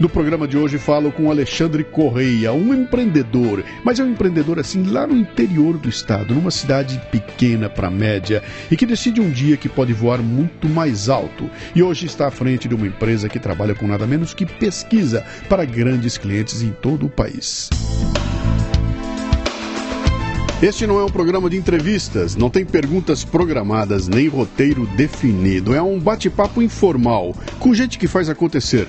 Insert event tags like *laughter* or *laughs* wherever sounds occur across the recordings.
No programa de hoje falo com Alexandre Correia, um empreendedor, mas é um empreendedor assim lá no interior do estado, numa cidade pequena para média e que decide um dia que pode voar muito mais alto. E hoje está à frente de uma empresa que trabalha com nada menos que pesquisa para grandes clientes em todo o país. Este não é um programa de entrevistas, não tem perguntas programadas nem roteiro definido. É um bate-papo informal com gente que faz acontecer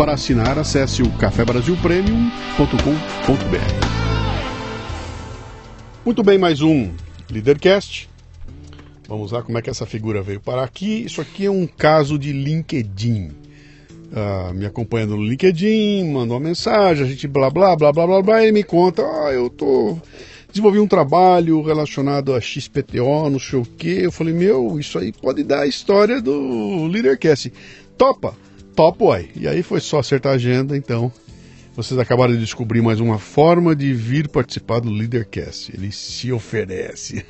Para assinar, acesse o cafebrasilpremium.com.br. Muito bem, mais um Leadercast. Vamos lá como é que essa figura veio parar aqui. Isso aqui é um caso de LinkedIn. Ah, me acompanhando no LinkedIn, mandou uma mensagem, a gente blá blá blá blá blá blá, e me conta, ah, eu tô desenvolvi um trabalho relacionado a XPTO, não sei o que. Eu falei, meu, isso aí pode dar a história do Leadercast. Topa? E aí foi só acertar a agenda, então vocês acabaram de descobrir mais uma forma de vir participar do Leadercast. Ele se oferece.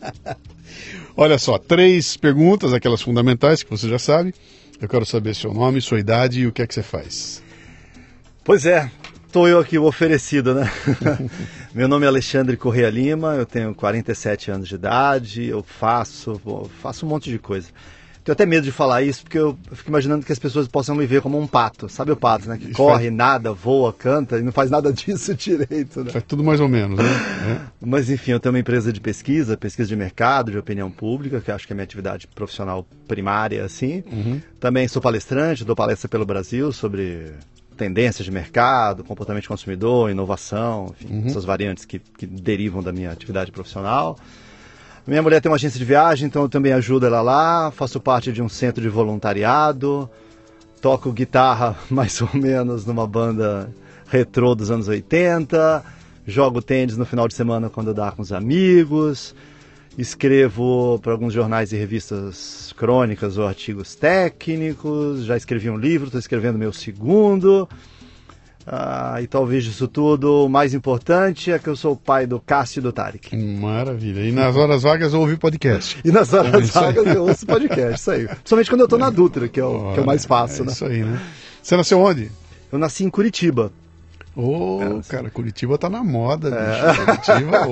*laughs* Olha só, três perguntas, aquelas fundamentais que você já sabe. Eu quero saber seu nome, sua idade e o que é que você faz. Pois é, estou eu aqui o oferecido, né? *laughs* Meu nome é Alexandre Correia Lima, eu tenho 47 anos de idade, eu faço, faço um monte de coisa. Tenho até medo de falar isso, porque eu fico imaginando que as pessoas possam me ver como um pato. Sabe o pato, né? Que isso corre, nada, voa, canta e não faz nada *laughs* disso direito, né? Faz tudo mais ou menos, né? É. Mas enfim, eu tenho uma empresa de pesquisa, pesquisa de mercado, de opinião pública, que acho que é minha atividade profissional primária, assim. Uhum. Também sou palestrante, dou palestra pelo Brasil sobre tendências de mercado, comportamento de consumidor, inovação, enfim, uhum. essas variantes que, que derivam da minha atividade profissional. Minha mulher tem uma agência de viagem, então eu também ajudo ela lá. Faço parte de um centro de voluntariado. Toco guitarra *laughs* mais ou menos numa banda retrô dos anos 80. Jogo tênis no final de semana quando dá com os amigos. Escrevo para alguns jornais e revistas crônicas ou artigos técnicos. Já escrevi um livro, estou escrevendo meu segundo. Ah, e talvez disso tudo, o mais importante é que eu sou o pai do Cássio e do Tarek. Maravilha. E nas horas vagas eu ouvi podcast. e nas horas é vagas eu ouço podcast, isso aí. Principalmente quando eu estou na Dutra, que é o, que é o mais fácil, é né? Isso aí, né? Você nasceu onde? Eu nasci em Curitiba. Ô, oh, cara, Curitiba tá na moda, é. bicho. Curitiba.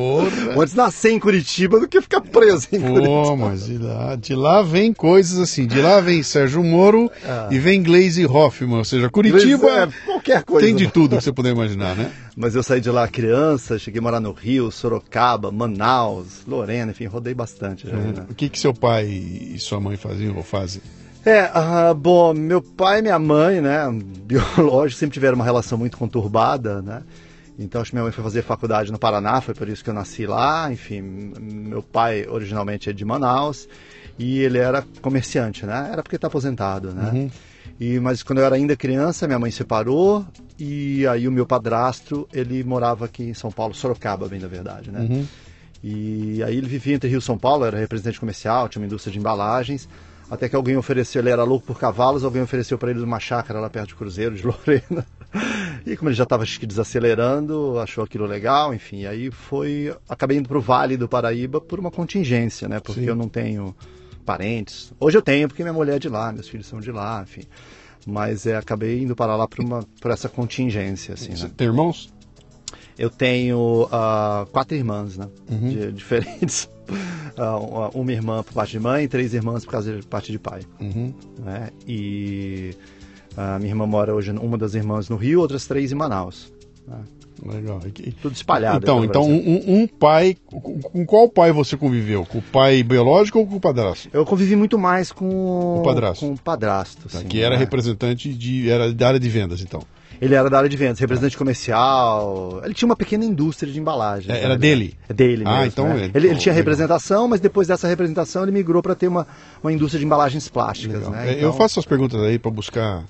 *laughs* Antes nascer em Curitiba do que ficar preso em Curitiba. Pô, mas de lá, de lá vem coisas assim. De lá vem Sérgio Moro ah. e vem Glaze Hoffman. Ou seja, Curitiba é, qualquer coisa. tem de tudo que você puder imaginar, né? Mas eu saí de lá criança, cheguei a morar no Rio, Sorocaba, Manaus, Lorena, enfim, rodei bastante. Já, uhum. né? O que, que seu pai e sua mãe faziam ou fazem? É, uh, bom, meu pai e minha mãe, né, *laughs* biológico, sempre tiveram uma relação muito conturbada, né? Então, acho que minha mãe foi fazer faculdade no Paraná, foi por isso que eu nasci lá. Enfim, meu pai originalmente é de Manaus e ele era comerciante, né? Era porque está aposentado, né? Uhum. E, mas quando eu era ainda criança, minha mãe separou e aí o meu padrasto, ele morava aqui em São Paulo, Sorocaba, bem da verdade, né? Uhum. E aí ele vivia entre Rio e São Paulo, era representante comercial, tinha uma indústria de embalagens. Até que alguém ofereceu, ele era louco por cavalos, alguém ofereceu para ele uma chácara lá perto de Cruzeiro, de *laughs* Lorena. E como ele já estava desacelerando, achou aquilo legal, enfim, aí foi. Acabei indo para o Vale do Paraíba por uma contingência, né? Porque Sim. eu não tenho parentes. Hoje eu tenho, porque minha mulher é de lá, meus filhos são de lá, enfim. Mas é, acabei indo para lá por, uma, por essa contingência, assim, Você né? tem irmãos? Eu tenho uh, quatro irmãs, né? Uhum. De, *laughs* diferentes. Uh, uma irmã por parte de mãe, três irmãs por causa de parte de pai. Uhum. Né? E a uh, minha irmã mora hoje, uma das irmãs no Rio, outras três em Manaus. Né? Legal. Tudo espalhado. Então, então um, um, pai. Com qual pai você conviveu? Com o pai biológico ou com o padrasto? Eu convivi muito mais com o padrasto. Com o padrasto. Tá, sim, que era né? representante de. era da área de vendas, então. Ele era da área de vendas, representante comercial. Ele tinha uma pequena indústria de embalagem. É, era dele? É dele ah, mesmo. então, né? ele, ele, tinha representação, mas depois dessa representação ele migrou para ter uma, uma indústria de embalagens plásticas. Né? Então... Eu faço as perguntas aí para buscar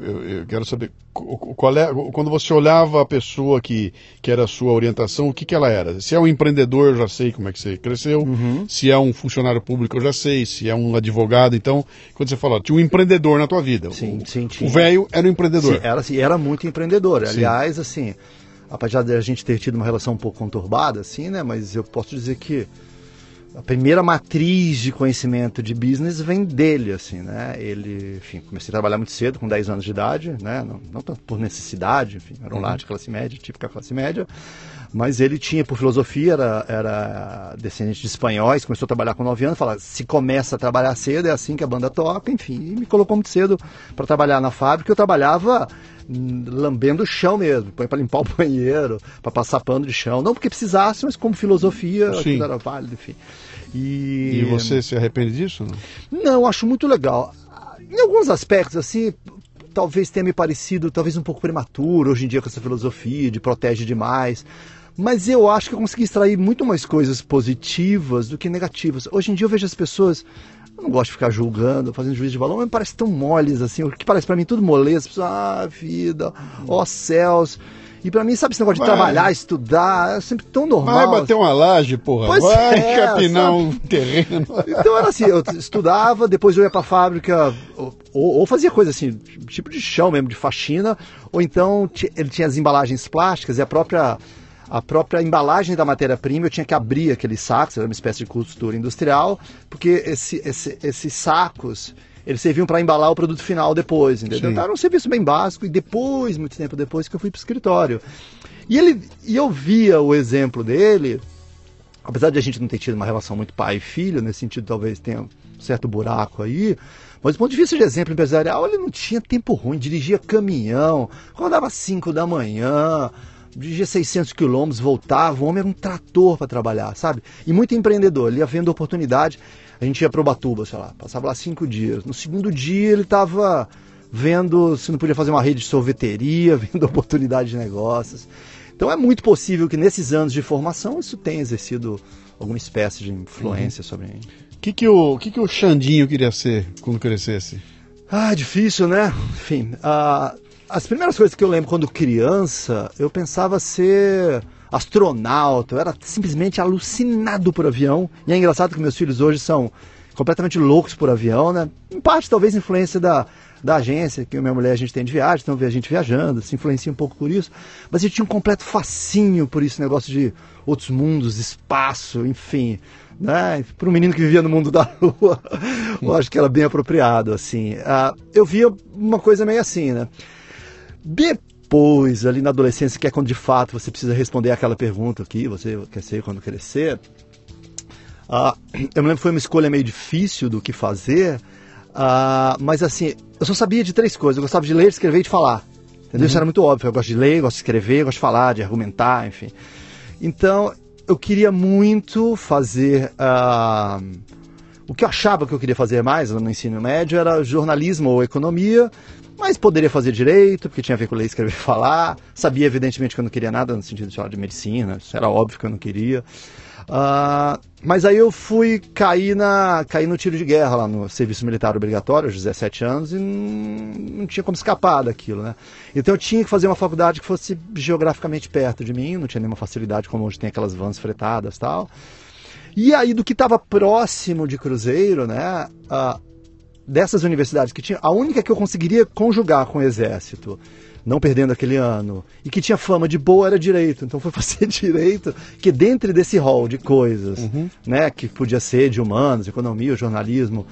eu, eu, quero saber qual é quando você olhava a pessoa que, que era a sua orientação, o que, que ela era? Se é um empreendedor, eu já sei como é que você cresceu. Uhum. Se é um funcionário público, eu já sei. Se é um advogado, então quando você falou, tinha um empreendedor na tua vida. Sim, o, sim. Tinha. O velho era um empreendedor. Sim, era, assim, era muito empreendedor. Sim. Aliás, assim, apesar de a gente ter tido uma relação um pouco conturbada, assim, né? Mas eu posso dizer que a primeira matriz de conhecimento de business vem dele, assim, né? Ele, enfim, comecei a trabalhar muito cedo, com 10 anos de idade, né? Não, não por necessidade, enfim, era um uhum. lar de classe média, típica classe média, mas ele tinha, por filosofia, era, era descendente de espanhóis, começou a trabalhar com 9 anos, fala, se começa a trabalhar cedo, é assim que a banda toca, enfim, e me colocou muito cedo para trabalhar na fábrica, eu trabalhava lambendo o chão mesmo, põe para limpar o *laughs* banheiro, para passar pano de chão, não porque precisasse, mas como filosofia, aquilo era válido, enfim. E... e você se arrepende disso? Não? não, acho muito legal. Em alguns aspectos, assim, talvez tenha me parecido talvez um pouco prematuro hoje em dia com essa filosofia de protege demais. Mas eu acho que eu consegui extrair muito mais coisas positivas do que negativas. Hoje em dia eu vejo as pessoas eu não gosto de ficar julgando, fazendo juízo de valor, mas parece tão moles assim. O que parece para mim tudo moleza. As pessoas, ah, vida, ó céus. E para mim, sabe esse negócio de vai. trabalhar, estudar, é sempre tão normal. Vai bater uma laje, porra. Pois vai é, capinar sabe? um terreno. Então era assim, eu estudava, depois eu ia pra fábrica, ou, ou, fazia coisa assim, tipo de chão mesmo, de faxina, ou então ele tinha as embalagens plásticas e a própria a própria embalagem da matéria-prima, eu tinha que abrir aqueles sacos, era uma espécie de costura industrial, porque esse, esse, esses sacos eles serviam para embalar o produto final depois, entendeu? Então era um serviço bem básico e depois, muito tempo depois, que eu fui para o escritório. E, ele, e eu via o exemplo dele, apesar de a gente não ter tido uma relação muito pai e filho, nesse sentido talvez tenha um certo buraco aí, mas do ponto de vista de exemplo empresarial, ele não tinha tempo ruim, dirigia caminhão, acordava às 5 da manhã, dirigia 600 quilômetros, voltava, o homem era um trator para trabalhar, sabe? E muito empreendedor, ele ia vendo oportunidade. A gente ia para Ubatuba, sei lá, passava lá cinco dias. No segundo dia ele estava vendo se não podia fazer uma rede de sorveteria, *laughs* vendo oportunidade de negócios. Então é muito possível que nesses anos de formação isso tenha exercido alguma espécie de influência uhum. sobre mim. O que, que, o, que, que o Xandinho queria ser quando crescesse? Ah, difícil, né? Enfim, uh, as primeiras coisas que eu lembro quando criança, eu pensava ser astronauta, eu era simplesmente alucinado por avião. E é engraçado que meus filhos hoje são completamente loucos por avião, né? Em parte, talvez, influência da, da agência, que minha mulher a gente tem de viagem, então vê a gente viajando, se influencia um pouco por isso. Mas eu tinha um completo fascínio por esse negócio de outros mundos, espaço, enfim. Né? Para um menino que vivia no mundo da *laughs* lua, eu acho que era bem apropriado, assim. Uh, eu via uma coisa meio assim, né? Ali na adolescência, que é quando de fato você precisa responder aquela pergunta que você quer ser quando crescer. Uh, eu me lembro que foi uma escolha meio difícil do que fazer, uh, mas assim, eu só sabia de três coisas. Eu gostava de ler, escrever e de falar. Entendeu? Uhum. Isso era muito óbvio. Eu gosto de ler, gosto de escrever, gosto de falar, de argumentar, enfim. Então, eu queria muito fazer. Uh, o que eu achava que eu queria fazer mais no ensino médio era jornalismo ou economia, mas poderia fazer direito, porque tinha a ver com ler, escrever e *laughs* falar. Sabia, evidentemente, que eu não queria nada no sentido de, de medicina, isso era óbvio que eu não queria. Uh, mas aí eu fui cair, na, cair no tiro de guerra lá no serviço militar obrigatório, aos 17 anos, e não, não tinha como escapar daquilo, né? Então eu tinha que fazer uma faculdade que fosse geograficamente perto de mim, não tinha nenhuma facilidade, como hoje tem aquelas vans fretadas tal. E aí, do que estava próximo de Cruzeiro, né? Uh, dessas universidades que tinha, a única que eu conseguiria conjugar com o exército, não perdendo aquele ano, e que tinha fama de boa era direito. Então foi *laughs* fazer direito, que dentro desse rol de coisas, uhum. né, que podia ser de humanos, economia, jornalismo,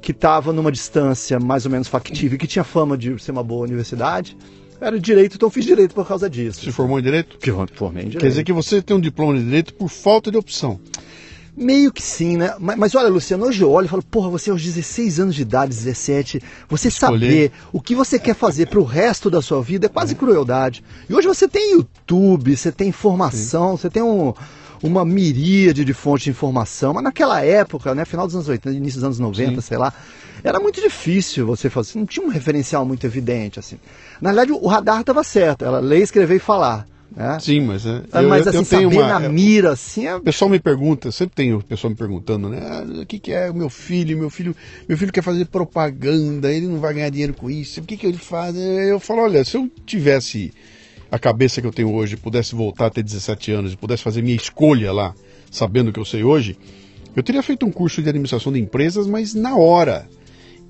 que estava numa distância mais ou menos factível, e que tinha fama de ser uma boa universidade, era direito, então fiz direito por causa disso. Se formou em direito? Formei em direito. Quer dizer que você tem um diploma de direito por falta de opção. Meio que sim, né? Mas, mas, olha, Luciano, hoje eu olho e falo, porra, você aos 16 anos de idade, 17, você Escolher. saber o que você quer fazer pro resto da sua vida é quase é. crueldade. E hoje você tem YouTube, você tem informação, sim. você tem um, uma miríade de fontes de informação. Mas naquela época, né, final dos anos 80, início dos anos 90, sim. sei lá, era muito difícil você fazer, não tinha um referencial muito evidente, assim. Na verdade, o radar estava certo, era ler, escrever e falar. Né? Sim, mas é. Eu, mas assim, eu tenho saber uma, na mira, assim. É... O pessoal me pergunta, sempre tem o pessoal me perguntando, né? Ah, o que, que é o meu filho? Meu filho, meu filho quer fazer propaganda, ele não vai ganhar dinheiro com isso. O que, que ele faz? Eu falo, olha, se eu tivesse a cabeça que eu tenho hoje, pudesse voltar a ter 17 anos e pudesse fazer minha escolha lá, sabendo o que eu sei hoje, eu teria feito um curso de administração de empresas, mas na hora.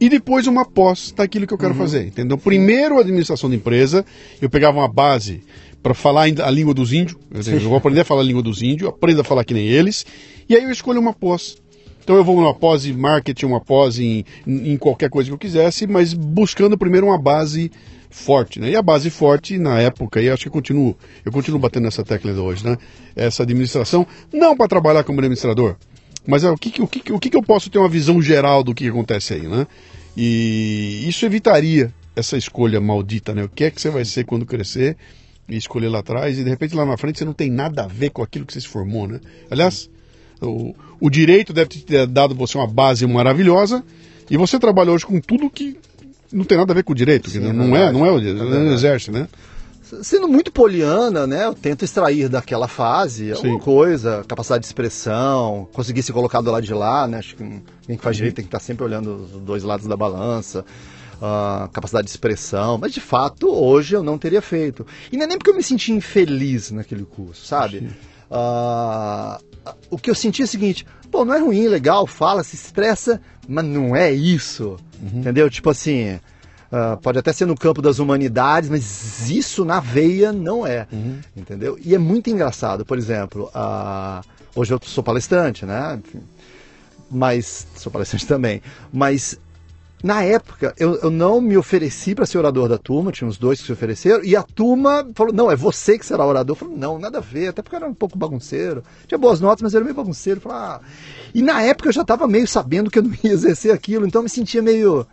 E depois uma pós daquilo que eu quero uhum. fazer, entendeu? Primeiro administração de empresa, eu pegava uma base para falar a língua dos índios. Eu vou aprender a falar a língua dos índios, aprendo a falar que nem eles, e aí eu escolho uma pós. Então eu vou numa pós em marketing, uma pós em, em qualquer coisa que eu quisesse, mas buscando primeiro uma base forte, né? E a base forte na época, e acho que eu continuo, eu continuo batendo nessa tecla ainda hoje, né? Essa administração, não para trabalhar como administrador, mas é, o, que, o, que, o que eu posso ter uma visão geral do que acontece aí, né? E isso evitaria essa escolha maldita, né? O que é que você vai ser quando crescer e escolher lá atrás e de repente lá na frente você não tem nada a ver com aquilo que você se formou, né? Aliás, o, o direito deve ter dado você uma base maravilhosa e você trabalha hoje com tudo que não tem nada a ver com o direito, Sim, não, não é, não é o, é o exército, né? Sendo muito poliana, né? Eu tento extrair daquela fase alguma Sim. coisa, capacidade de expressão, conseguir se colocar do lado de lá, né? Acho que quem faz direito tem que estar sempre olhando os dois lados da balança. Uh, capacidade de expressão, mas de fato hoje eu não teria feito. E não é nem porque eu me senti infeliz naquele curso, sabe? Uh, o que eu senti é o seguinte: pô, não é ruim, legal, fala, se expressa, mas não é isso. Uhum. Entendeu? Tipo assim, uh, pode até ser no campo das humanidades, mas isso na veia não é. Uhum. Entendeu? E é muito engraçado, por exemplo, uh, hoje eu sou palestrante, né? Mas sou palestrante também. Mas na época, eu, eu não me ofereci para ser orador da turma, tinha uns dois que se ofereceram, e a turma falou: não, é você que será orador. Eu falei: não, nada a ver, até porque eu era um pouco bagunceiro. Tinha boas notas, mas eu era meio bagunceiro. falei, ah. E na época eu já estava meio sabendo que eu não ia exercer aquilo, então eu me sentia meio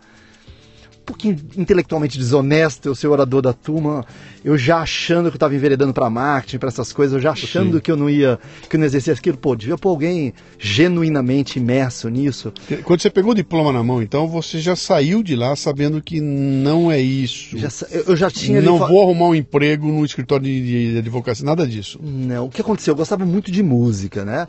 pouquinho intelectualmente desonesto, eu ser orador da turma, eu já achando que eu estava enveredando para marketing, para essas coisas, eu já achando Sim. que eu não ia, que eu não exercia aquilo. Pô, devia pôr alguém genuinamente imerso nisso. Quando você pegou o diploma na mão, então, você já saiu de lá sabendo que não é isso. Já, eu já tinha... Não vou arrumar um emprego no escritório de, de advocacia, nada disso. Não, o que aconteceu? Eu gostava muito de música, né?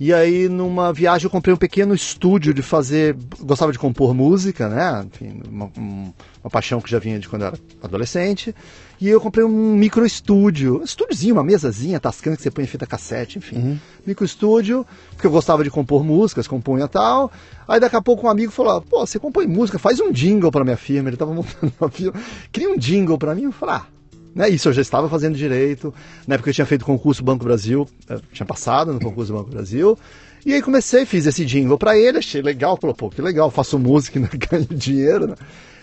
E aí, numa viagem, eu comprei um pequeno estúdio de fazer. Gostava de compor música, né? Enfim, uma, uma paixão que já vinha de quando eu era adolescente. E eu comprei um micro estúdio, um estúdiozinho, uma mesazinha tascando que você põe em fita cassete, enfim. Uhum. Micro estúdio, porque eu gostava de compor músicas, compunha tal. Aí daqui a pouco um amigo falou: pô, você compõe música, faz um jingle para minha firma. Ele tava montando uma firma, cria um jingle para mim. Eu falei: ah, né? Isso eu já estava fazendo direito. Na época eu tinha feito concurso Banco Brasil, tinha passado no concurso Banco Brasil. E aí comecei, fiz esse jingle para ele, achei legal, falou, pô, que legal, faço música e não *laughs* ganho dinheiro, né?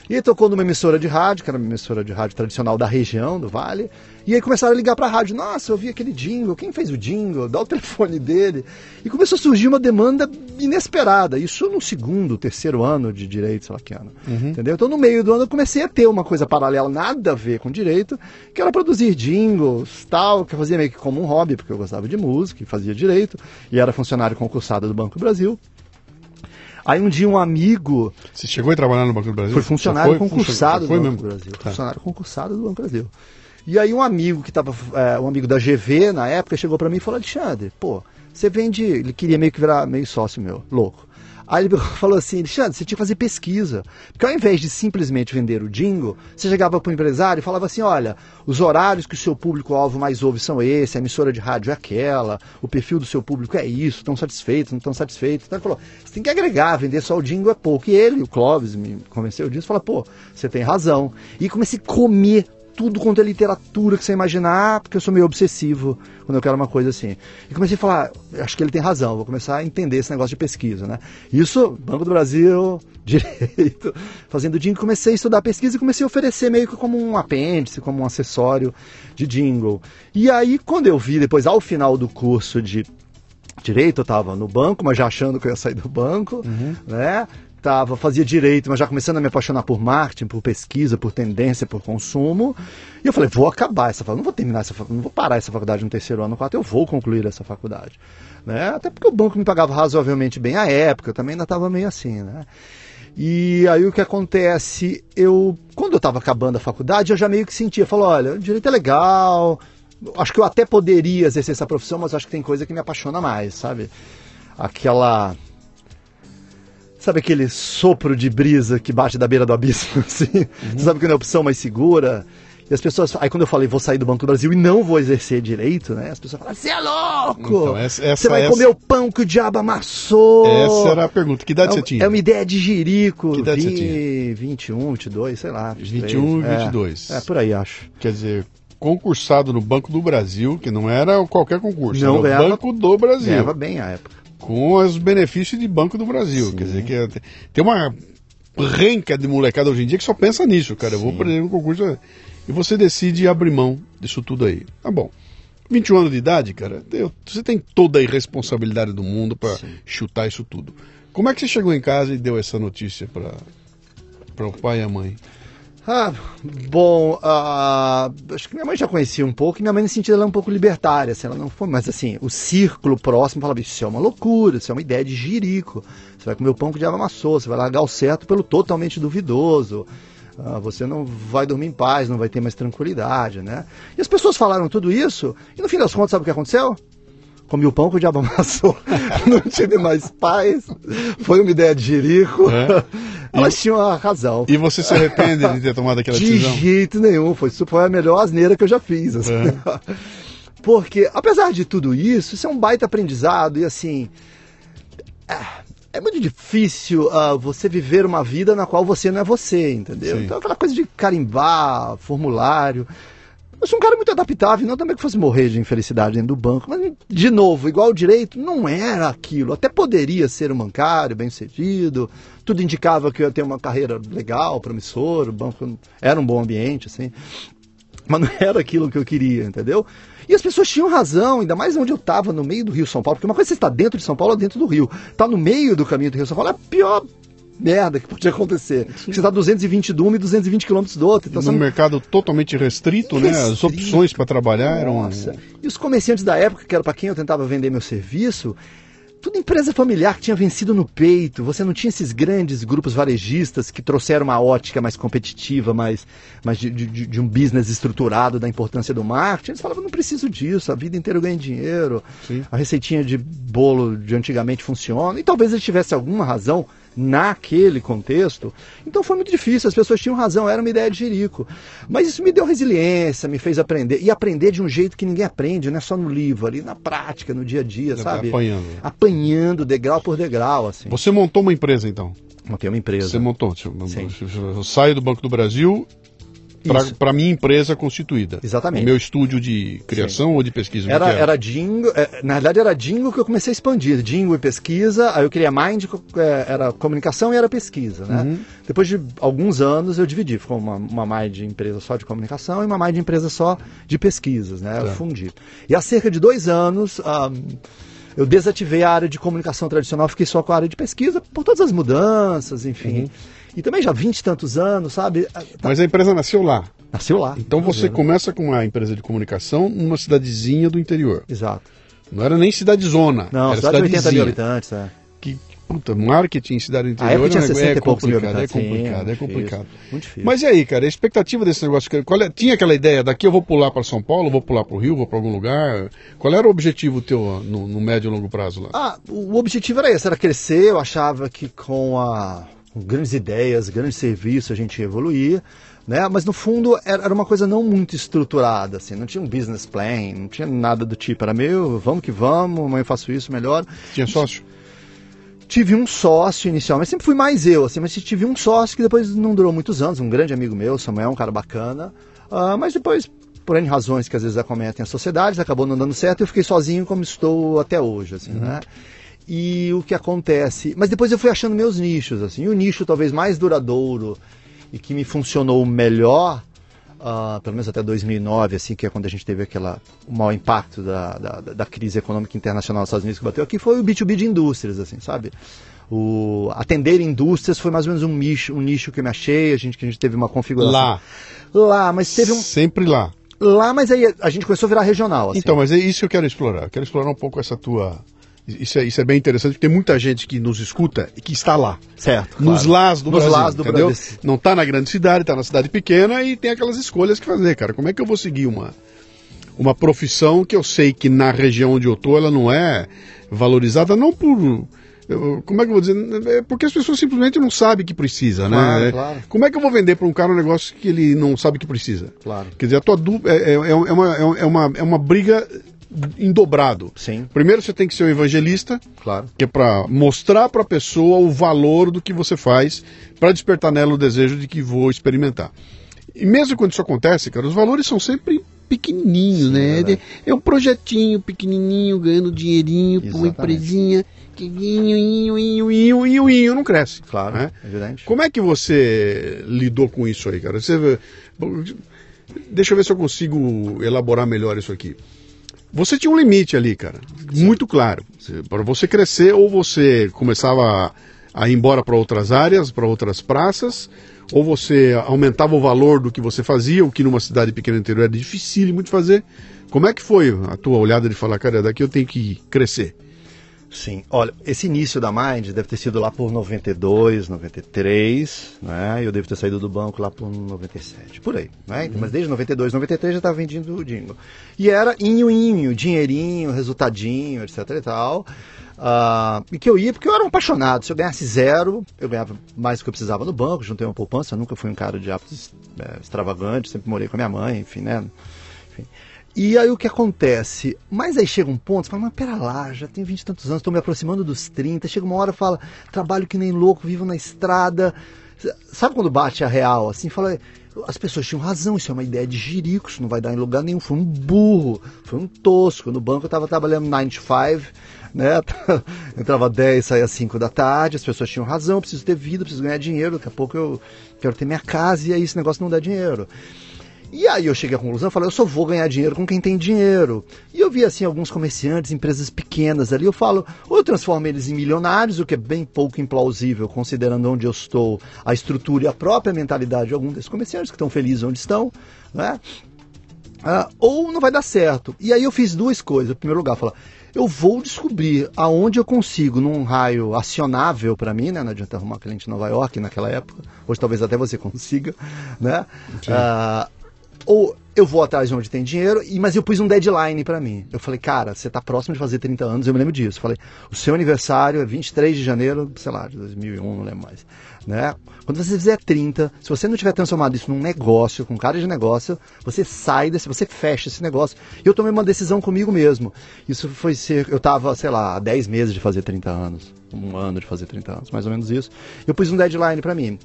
E tocou numa emissora de rádio, que era uma emissora de rádio tradicional da região, do Vale. E aí começaram a ligar para a rádio. Nossa, eu vi aquele jingle. Quem fez o jingle? Dá o *laughs* telefone dele. E começou a surgir uma demanda inesperada. Isso no segundo, terceiro ano de direito, sei lá que ano. Uhum. Entendeu? Então no meio do ano eu comecei a ter uma coisa paralela, nada a ver com direito, que era produzir jingles, tal, que eu fazia meio que como um hobby, porque eu gostava de música e fazia direito. E era funcionário concursado do Banco do Brasil. Aí um dia um amigo. Você chegou a trabalhar no Banco do Brasil? Foi funcionário foi, concursado foi do Banco do Brasil. Tá. Funcionário concursado do Banco do Brasil. E aí um amigo que estava, é, um amigo da GV na época, chegou para mim e falou: Alexandre, pô, você vende. Ele queria meio que virar meio sócio meu, louco. Aí ele *laughs* falou assim, Alexandre, você tinha que fazer pesquisa. Porque ao invés de simplesmente vender o jingle, você chegava para o empresário e falava assim, olha, os horários que o seu público-alvo mais ouve são esse, a emissora de rádio é aquela, o perfil do seu público é isso, estão satisfeitos, não estão satisfeitos. Então ele falou, você tem que agregar, vender só o jingle é pouco. E ele, o Clóvis, me convenceu disso, falou, pô, você tem razão. E comecei a comer tudo quanto é literatura que você imaginar, porque eu sou meio obsessivo quando eu quero uma coisa assim. E comecei a falar, acho que ele tem razão, vou começar a entender esse negócio de pesquisa, né? Isso, Banco do Brasil, *laughs* direito, fazendo jingle, comecei a estudar pesquisa e comecei a oferecer meio que como um apêndice, como um acessório de jingle. E aí, quando eu vi depois, ao final do curso de direito, eu estava no banco, mas já achando que eu ia sair do banco, Uhum. né? Tava, fazia direito, mas já começando a me apaixonar por marketing, por pesquisa, por tendência, por consumo. E eu falei, vou acabar essa faculdade, não vou terminar essa faculdade, não vou parar essa faculdade no terceiro ano, no quarto, eu vou concluir essa faculdade. Né? Até porque o banco me pagava razoavelmente bem à época, eu também ainda estava meio assim, né? E aí o que acontece, eu quando eu estava acabando a faculdade, eu já meio que sentia, falou, olha, direito é legal, acho que eu até poderia exercer essa profissão, mas acho que tem coisa que me apaixona mais, sabe? Aquela Sabe aquele sopro de brisa que bate da beira do abismo, *laughs* assim? Você sabe que não é a opção mais segura? E as pessoas. Aí quando eu falei, vou sair do Banco do Brasil e não vou exercer direito, né? As pessoas falaram, você é louco! Então, essa- essa- você vai essa- comer o pão que o diabo amassou! Essa era a pergunta. Que idade é, você tinha? é uma ideia de jirico. Que idade você tinha? 21, 22, sei lá. 21 e é. 22. É, por aí, acho. Quer dizer, concursado no Banco do Brasil, que não era qualquer concurso, Não era ganhava- Banco do Brasil. Ganhava bem a época. Com os benefícios de Banco do Brasil. Quer dizer, que é- tem uma renca de molecada hoje em dia que só pensa nisso, cara. Eu vou perder um concurso. E você decide abrir mão disso tudo aí. Tá bom. 21 anos de idade, cara, você tem toda a irresponsabilidade do mundo para chutar isso tudo. Como é que você chegou em casa e deu essa notícia para o pai e a mãe? Ah, bom, ah, acho que minha mãe já conhecia um pouco, e minha mãe nesse sentido ela é um pouco libertária, assim, ela não foi, mas assim, o círculo próximo falava, isso é uma loucura, isso é uma ideia de jirico, você vai comer o pão que o diabo amassou, você vai largar o certo pelo totalmente duvidoso, ah, você não vai dormir em paz, não vai ter mais tranquilidade, né? E as pessoas falaram tudo isso, e no fim das contas, sabe o que aconteceu? Comi o pão que o diabo *laughs* amassou, não tive mais paz, foi uma ideia de jirico, É. *laughs* elas tinham a razão. E você se arrepende de ter tomado aquela De decisão? jeito nenhum, foi, foi a melhor asneira que eu já fiz. assim. *laughs* Porque, apesar de tudo isso, isso é um baita aprendizado e assim. é- É muito difícil ah, você viver uma vida na qual você não é você, entendeu? Sim. Então, aquela coisa de carimbar, formulário. Eu sou um cara muito adaptável, não também que fosse morrer de infelicidade dentro do banco, mas, de novo, igual o direito, não era aquilo. Até poderia ser um bancário bem sucedido, tudo indicava que eu ia ter uma carreira legal, promissora, o banco era um bom ambiente, assim. Mas não era aquilo que eu queria, entendeu? E as pessoas tinham razão, ainda mais onde eu estava, no meio do Rio São Paulo, porque uma coisa é você estar dentro de São Paulo ou dentro do Rio. Tá no meio do caminho do Rio São Paulo é a pior merda que podia acontecer. Porque Você está 220 de uma e 220 quilômetros do outro. Então Num mercado totalmente restrito, né? As Restrito. opções para trabalhar eram. Nossa. E os comerciantes da época, que era para quem eu tentava vender meu serviço, tudo empresa familiar que tinha vencido no peito. Você não tinha esses grandes grupos varejistas que trouxeram uma ótica mais competitiva, mais, mais de, de- de um business estruturado da importância do marketing. Eles falavam, não preciso disso, a vida inteira eu ganho dinheiro, Sim. a receitinha de bolo de antigamente funciona. E talvez ele tivesse alguma razão naquele contexto. Então foi muito difícil, as pessoas tinham razão, era uma ideia de jirico. Mas isso me deu resiliência, me fez aprender. E aprender de um jeito que ninguém aprende, não é só no livro, ali na prática, no dia a dia, sabe? Apanhando. Apanhando degrau por degrau, assim. Você montou uma empresa, então? Montei uma empresa. Você montou. Sim. eu saio do Banco do Brasil Para minha empresa constituída. Exatamente. O meu estúdio de criação ou de pesquisa? Era, O que era Dingo, é, na verdade era Dingo que eu comecei a expandir. Dingo e pesquisa, aí eu queria Mind, é, era comunicação e era pesquisa, né? Uhum. Depois de alguns anos eu dividi, ficou uma, uma Mind empresa só de comunicação e uma Mind empresa só de pesquisas, né? Eu fundi. E há cerca de dois anos ah, eu desativei a área de comunicação tradicional, fiquei só com a área de pesquisa, por todas as mudanças, enfim. Uhum. E também já há 20 e tantos anos, sabe? Ah, tá- Mas a empresa nasceu lá. Nasceu lá. Então você Cruzeiro. começa com uma empresa de comunicação numa cidadezinha do interior. Exato. Não era nem cidadezona. Não, era cidade de 80 mil habitantes, é. Que, puta, marketing em cidade do A época interior tinha é- 60 é complicado, é habitantes. sim, complicado, é complicado. Muito difícil. Mas e aí, cara, a expectativa desse negócio? Qual é- tinha aquela ideia, daqui eu vou pular para São Paulo, vou pular para o Rio, vou para algum lugar? Qual era o objetivo teu no, no médio e longo prazo lá? Ah, o objetivo era esse, era crescer. Eu achava que com, a, grandes ideias, grandes serviços, a gente ia evoluir. Né? Mas no fundo era uma coisa não muito estruturada, assim, não tinha um business plan, não tinha nada do tipo, era meio, vamos que vamos, amanhã eu faço isso melhor. Tinha sócio? Tive um sócio inicial, mas sempre fui mais eu, assim, mas tive um sócio que depois não durou muitos anos, um grande amigo meu, Samuel, um cara bacana, ah, mas depois, por N razões que às vezes acometem as sociedades, acabou não dando certo e eu fiquei sozinho como estou até hoje, assim, né? E o que acontece, mas depois eu fui achando meus nichos, assim, e o nicho talvez mais duradouro e que me funcionou melhor uh, pelo menos até 2009, assim, que é quando a gente teve aquela, o maior impacto da, da, da crise econômica internacional dos Estados Unidos que bateu aqui, foi o B2B de indústrias, assim, sabe? O atender indústrias foi mais ou menos um nicho, um nicho que eu me achei, a gente, que a gente teve uma configuração. Lá. Lá, mas teve um. Sempre lá. Lá, mas aí a gente começou a virar regional. Assim. Então, mas é isso que eu quero explorar. Eu quero explorar um pouco essa tua. Isso é, isso é bem interessante, porque tem muita gente que nos escuta e que está lá. Certo. Nos claro. lás do Nos Brasil. lás do entendeu? Brasil. Não está na grande cidade, está na cidade pequena e tem aquelas escolhas que fazer, cara. Como é que eu vou seguir uma, uma profissão que eu sei que na região onde eu tô ela não é valorizada, não por. eu- Como é que eu vou dizer? É porque as pessoas simplesmente não sabem que precisa, Claro, né? claro. Como é que eu vou vender para um cara um negócio que ele não sabe que precisa? Claro. Quer dizer, a tua dúvida é, é, é uma, é, uma, é uma briga em dobrado. Sim, Primeiro você tem que ser um evangelista, claro. que é para mostrar para a pessoa o valor do que você faz, para despertar nela o desejo de que vou experimentar. E mesmo quando isso acontece, cara, os valores são sempre pequenininhos, né? verdade. É um projetinho pequenininho, ganhando dinheirinho para uma empresinha que inho, inho, inho, inho, inho, inho, não cresce. Claro, né? evidente. Como é que você lidou com isso aí, cara? Você, deixa eu ver se eu consigo elaborar melhor isso aqui. Você tinha um limite ali, cara, muito claro. Para você crescer, ou você começava a ir embora para outras áreas, para outras praças, ou você aumentava o valor do que você fazia, o que numa cidade pequena interior era difícil muito fazer. Como é que foi a tua olhada de falar, cara, daqui eu tenho que crescer? Sim, olha, esse início da Mind deve ter sido lá por 92, 93, né? Eu devo ter saído do banco lá por 97, por aí, né? Então, Mas desde 92, 93 já estava vendendo o jingle. E era inho, inho, dinheirinho, resultadinho, etc e tal. Ah, e que eu ia porque eu era um apaixonado. Se eu ganhasse zero, eu ganhava mais do que eu precisava no banco, juntei uma poupança, nunca fui um cara de hábitos eh, extravagantes, sempre morei com a minha mãe, enfim, né? Enfim. E aí o que acontece? Mas aí chega um ponto, você fala, mas pera lá, já tenho 20 e tantos anos, estou me aproximando dos 30, chega uma hora fala, trabalho que nem louco, vivo na estrada. Sabe quando bate a real, assim, fala, as pessoas tinham razão, isso é uma ideia de jirico, isso não vai dar em lugar nenhum, foi um burro, foi um tosco. No banco eu estava trabalhando 9 to 5, né? *laughs* Entrava 10, saía 5 da tarde, as pessoas tinham razão, preciso ter vida, preciso ganhar dinheiro, daqui a pouco eu quero ter minha casa e aí esse negócio não dá dinheiro. E aí eu cheguei à conclusão, falei, eu só vou ganhar dinheiro com quem tem dinheiro. E eu vi assim alguns comerciantes, empresas pequenas ali, eu falo, ou eu transformo eles em milionários, o que é bem pouco implausível, considerando onde eu estou, a estrutura e a própria mentalidade de algum desses comerciantes que estão felizes onde estão, né? Ah, ou não vai dar certo. E aí eu fiz duas coisas. Em primeiro lugar, falar, eu vou descobrir aonde eu consigo, num raio acionável para mim, né? Não adianta arrumar cliente em Nova York naquela época. Hoje talvez até você *laughs* consiga, né? Ah, ou eu vou atrás de onde tem dinheiro, mas eu pus um deadline para mim. Eu falei, cara, você tá próximo de fazer 30 anos, eu me lembro disso. Eu falei, o seu aniversário é 23 de janeiro, sei lá, de 2001, não lembro mais. Né? Quando você fizer 30, se você não tiver transformado isso num negócio, com cara de negócio, você sai desse, você fecha esse negócio. E eu tomei uma decisão comigo mesmo. Isso foi ser, eu tava, sei lá, há 10 meses de fazer 30 anos, um ano de fazer 30 anos, mais ou menos isso. Eu pus um deadline para mim.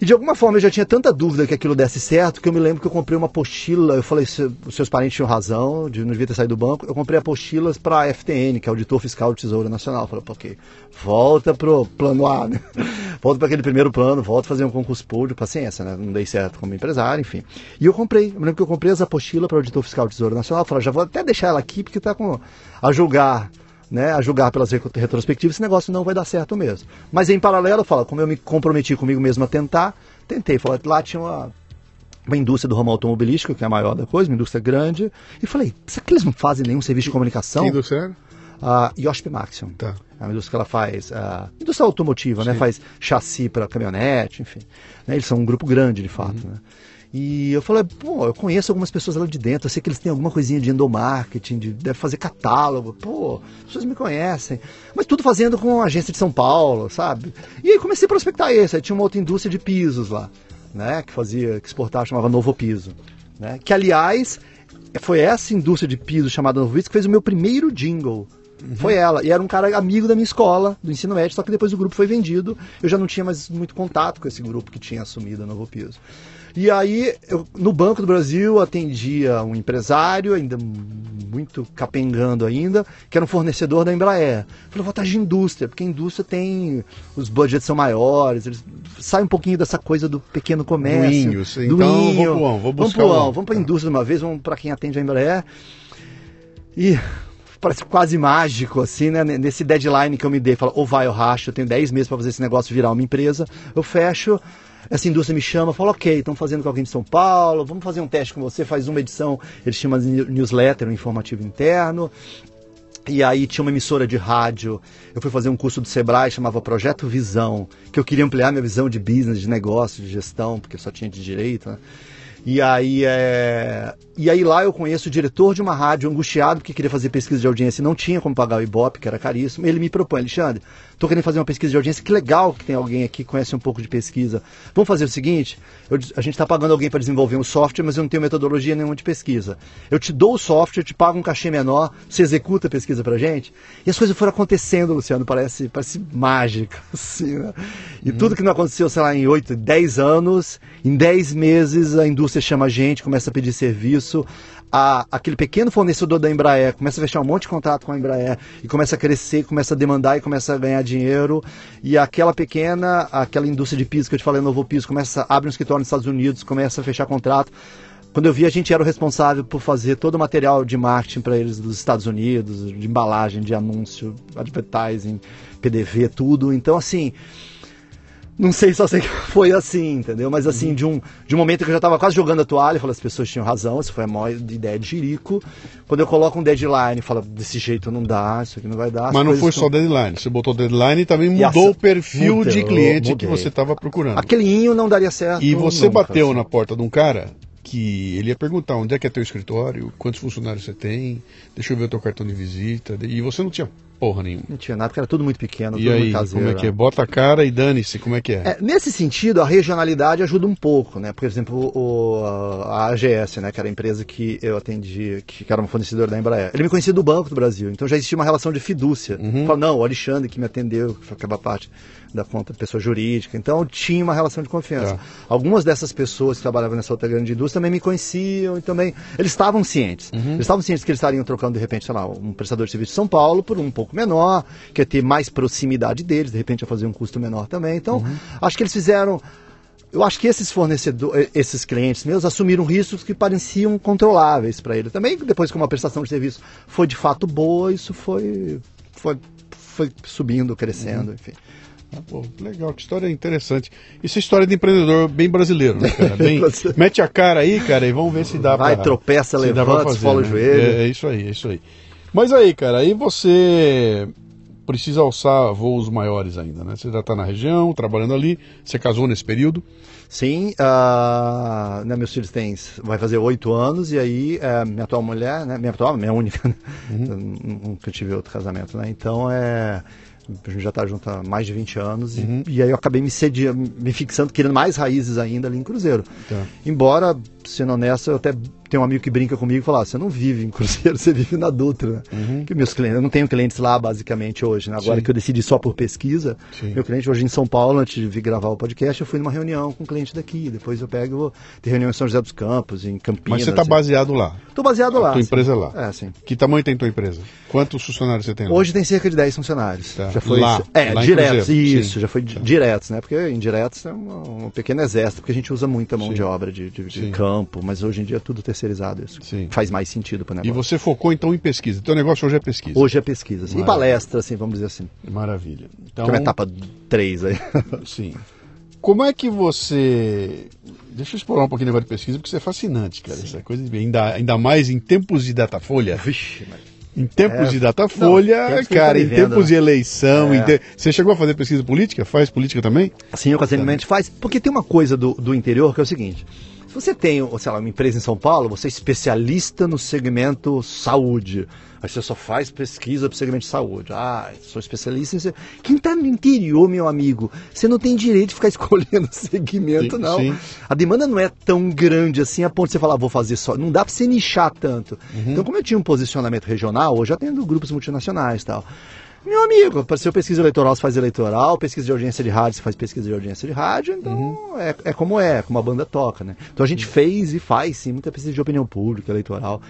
E de alguma forma eu já tinha tanta dúvida que aquilo desse certo que eu me lembro que eu comprei uma apostila. Eu falei, "Se- os seus parentes tinham razão, de não devia ter saído do banco. Eu comprei apostilas para a FTN, que é o Auditor Fiscal do Tesouro Nacional. Eu falei, ok, volta pro plano A, né? *laughs* Volta para aquele primeiro plano, volta a fazer um concurso público, paciência, né? Não dei certo como empresário, enfim. E eu comprei, eu me lembro que eu comprei as apostilas para o Auditor Fiscal do Tesouro Nacional. Eu falei, já vou até deixar ela aqui porque tá com a julgar né, a julgar pelas retro- retrospectivas, esse negócio não vai dar certo mesmo. Mas em paralelo, fala, como eu me comprometi comigo mesmo a tentar, tentei. Falei, lá tinha uma, uma indústria do ramo automobilístico, que é a maior da coisa, uma indústria grande, e falei, será que eles não fazem nenhum serviço de comunicação? Que indústria era? A Yoshp Maxion. Tá. É uma indústria que ela faz, a indústria automotiva, né? Faz chassi para caminhonete, enfim. Né? Eles são um grupo grande, de fato, né? E eu falei, pô, eu conheço algumas pessoas lá de dentro, eu sei que eles têm alguma coisinha de endomarketing, de, deve fazer catálogo, pô, as pessoas me conhecem. Mas tudo fazendo com a agência de São Paulo, sabe? E aí comecei a prospectar isso, aí tinha uma outra indústria de pisos lá, né? Que fazia, que exportava, chamava Novo Piso. Né? Que, aliás, foi essa indústria de piso chamada Novo Piso que fez o meu primeiro jingle. Foi ela. E era um cara amigo da minha escola, do ensino médio, só que depois o grupo foi vendido. Eu já não tinha mais muito contato com esse grupo que tinha assumido a Novo Piso. E aí, eu, no Banco do Brasil, atendia um empresário, ainda muito capengando ainda, que era um fornecedor da Embraer. Falei, vou atrás de indústria, porque a indústria tem. Os budgets são maiores, eles sai um pouquinho dessa coisa do pequeno comércio. Inho, sim. do Então, Inho. vamos pro vamos buscar pro o On, On. vamos pra Tá. indústria de uma vez, vamos para quem atende a Embraer. E parece quase mágico, assim, né? Nesse deadline que eu me dei, fala, ou vai ou racha, eu tenho 10 meses para fazer esse negócio virar uma empresa, eu fecho. Essa indústria me chama, fala, ok, estão fazendo com alguém de São Paulo, vamos fazer um teste com você, faz uma edição, eles chamam de newsletter, um informativo interno. E aí tinha uma emissora de rádio. Eu fui fazer um curso do Sebrae, chamava Projeto Visão, que eu queria ampliar minha visão de business, de negócio, de gestão, porque eu só tinha de direito, né? E aí, é... e aí lá eu conheço o diretor de uma rádio angustiado porque queria fazer pesquisa de audiência e não tinha como pagar o Ibope, que era caríssimo. Ele me propõe, Alexandre, tô querendo fazer uma pesquisa de audiência, que legal que tem alguém aqui que conhece um pouco de pesquisa. Vamos fazer o seguinte, eu- a gente está pagando alguém para desenvolver um software, mas eu não tenho metodologia nenhuma de pesquisa. Eu te dou o software, te pago um cachê menor, você executa a pesquisa pra gente. E as coisas foram acontecendo, Luciano, parece, parece mágica, *laughs* assim, né? E tudo que não aconteceu, sei lá, em 8, 10 anos, em 10 meses a indústria chama a gente, começa a pedir serviço. A, aquele pequeno fornecedor da Embraer começa a fechar um monte de contrato com a Embraer e começa a crescer, começa a demandar e começa a ganhar dinheiro. E aquela pequena, aquela indústria de piso que eu te falei, Novo Piso, começa abre um escritório nos Estados Unidos, começa a fechar contrato. Quando eu vi, a gente era o responsável por fazer todo o material de marketing para eles dos Estados Unidos, de embalagem, de anúncio, advertising, PDV, tudo. Então, assim, não sei só sei que *laughs* foi assim, entendeu? Mas assim, de, um, de um momento que eu já estava quase jogando a toalha, falei, as pessoas tinham razão, isso foi a maior ideia de Jirico. Quando eu coloco um deadline, fala, desse jeito não dá, isso aqui não vai dar. as Mas não foi estão- só deadline. Você botou deadline e também E mudou essa- o perfil de cliente que você estava procurando. Aquele inho não daria certo. E você bateu assim. na porta de um cara que ele ia perguntar onde é que é teu escritório, quantos funcionários você tem, deixa eu ver o teu cartão de visita. E você não tinha porra nenhuma. Não tinha nada, porque era tudo muito pequeno, E tudo aí, caseiro. como é que é? Bota a cara e dane-se, como é que é? É, nesse sentido, a regionalidade ajuda um pouco, né? Por exemplo, o, a AGS, né, que era a empresa que eu atendi, que era um fornecedor da Embraer. Ele me conhecia do Banco do Brasil, então já existia uma relação de fidúcia. Uhum. Fala, não, o Alexandre que me atendeu, que acaba parte da conta pessoa jurídica. Então tinha uma relação de confiança. Tá. Algumas dessas pessoas que trabalhavam nessa outra grande indústria também me conheciam e também eles estavam cientes. Uhum. Eles estavam cientes que eles estariam trocando de repente, sei lá, um prestador de serviço de São Paulo por um pouco menor, que ia ter mais proximidade deles, de repente ia fazer um custo menor também. Então, acho que eles fizeram eu acho que esses fornecedores, esses clientes meus assumiram riscos que pareciam controláveis para ele. Também depois que uma prestação de serviço foi de fato boa, isso foi foi, foi subindo, crescendo, enfim. Ah, pô, legal, que história interessante. Isso é história de empreendedor bem brasileiro, né, cara? *laughs* Bem- mete a cara aí, cara, e vamos ver se dá Vai, pra. tropeça, se dá pra levanta, fazer, esfola o né? joelho. É, é isso aí, é isso aí. Mas aí, cara, aí você precisa alçar voos maiores ainda, né? Você já tá na região, trabalhando ali, você casou nesse período. Sim, ah, né, meus filhos têm, vai fazer oito anos e aí eh, minha atual mulher, né, minha atual, minha única, né, eu nunca tive outro casamento, né, então é, a gente já está junto há mais de 20 anos e, e aí eu acabei me sediando, me fixando, querendo mais raízes ainda ali em Cruzeiro. Tá. Embora, sendo honesto, eu até tenho um amigo que brinca comigo e fala, ah, você não vive em Cruzeiro, *laughs* você vive na Dutra, né? Que meus clientes, eu não tenho clientes lá basicamente hoje, né? Agora Sim. que eu decidi só por pesquisa, Sim. meu cliente hoje em São Paulo, antes de vir gravar o podcast, eu fui numa reunião com um cliente daqui, depois eu pego, vou ter reunião em São José dos Campos, em Campinas. Mas você tá assim. baseado lá. Tô baseado A lá. tua sim. empresa é lá. É, sim. Que tamanho tem tua empresa? Quantos funcionários você tem lá? Hoje tem cerca de 10 funcionários. Tá. Já foi Lá, é, lá diretos, isso, Sim. já foi di- diretos, né? Porque indiretos é uma, um pequeno exército, porque a gente usa muita mão Sim. de obra de, de- de campo, mas hoje em dia é tudo terceirizado isso. Sim. Faz mais sentido para o E negócio. você focou então em pesquisa. Teu negócio hoje é pesquisa. Hoje é pesquisa, assim, e palestra, assim, vamos dizer assim. Maravilha. Então, Que é uma etapa 3 aí. *laughs* sim. Como é que você. Deixa eu explorar um pouquinho o negócio de pesquisa, porque isso é fascinante, cara. Essa coisa de... ainda, ainda mais em tempos de datafolha. Vixe, mas... Em tempos É. de datafolha, Não, cara, em tá vivendo, tempos de né? eleição. É. em te- Você chegou a fazer pesquisa política? Faz política também? Sim, ocasionalmente faz. Porque tem uma coisa do, do interior que é o seguinte: se você tem, sei lá, uma empresa em São Paulo, você é especialista no segmento saúde. Aí você só faz pesquisa para o segmento de saúde. Ah, sou especialista em. Quem está no interior, meu amigo, você não tem direito de ficar *laughs* escolhendo segmento, Sim, não. sim. A demanda não é tão grande assim a ponto de você falar, vou fazer só. Não dá para você nichar tanto. Uhum. Então, como eu tinha um posicionamento regional, hoje eu atendo grupos multinacionais e tal. Meu amigo, apareceu pesquisa eleitoral, você faz eleitoral, pesquisa de audiência de rádio, você faz pesquisa de audiência de rádio, então uhum. é, é como é, como a banda toca, né? Então a gente uhum. fez e faz sim muita pesquisa de opinião pública, eleitoral.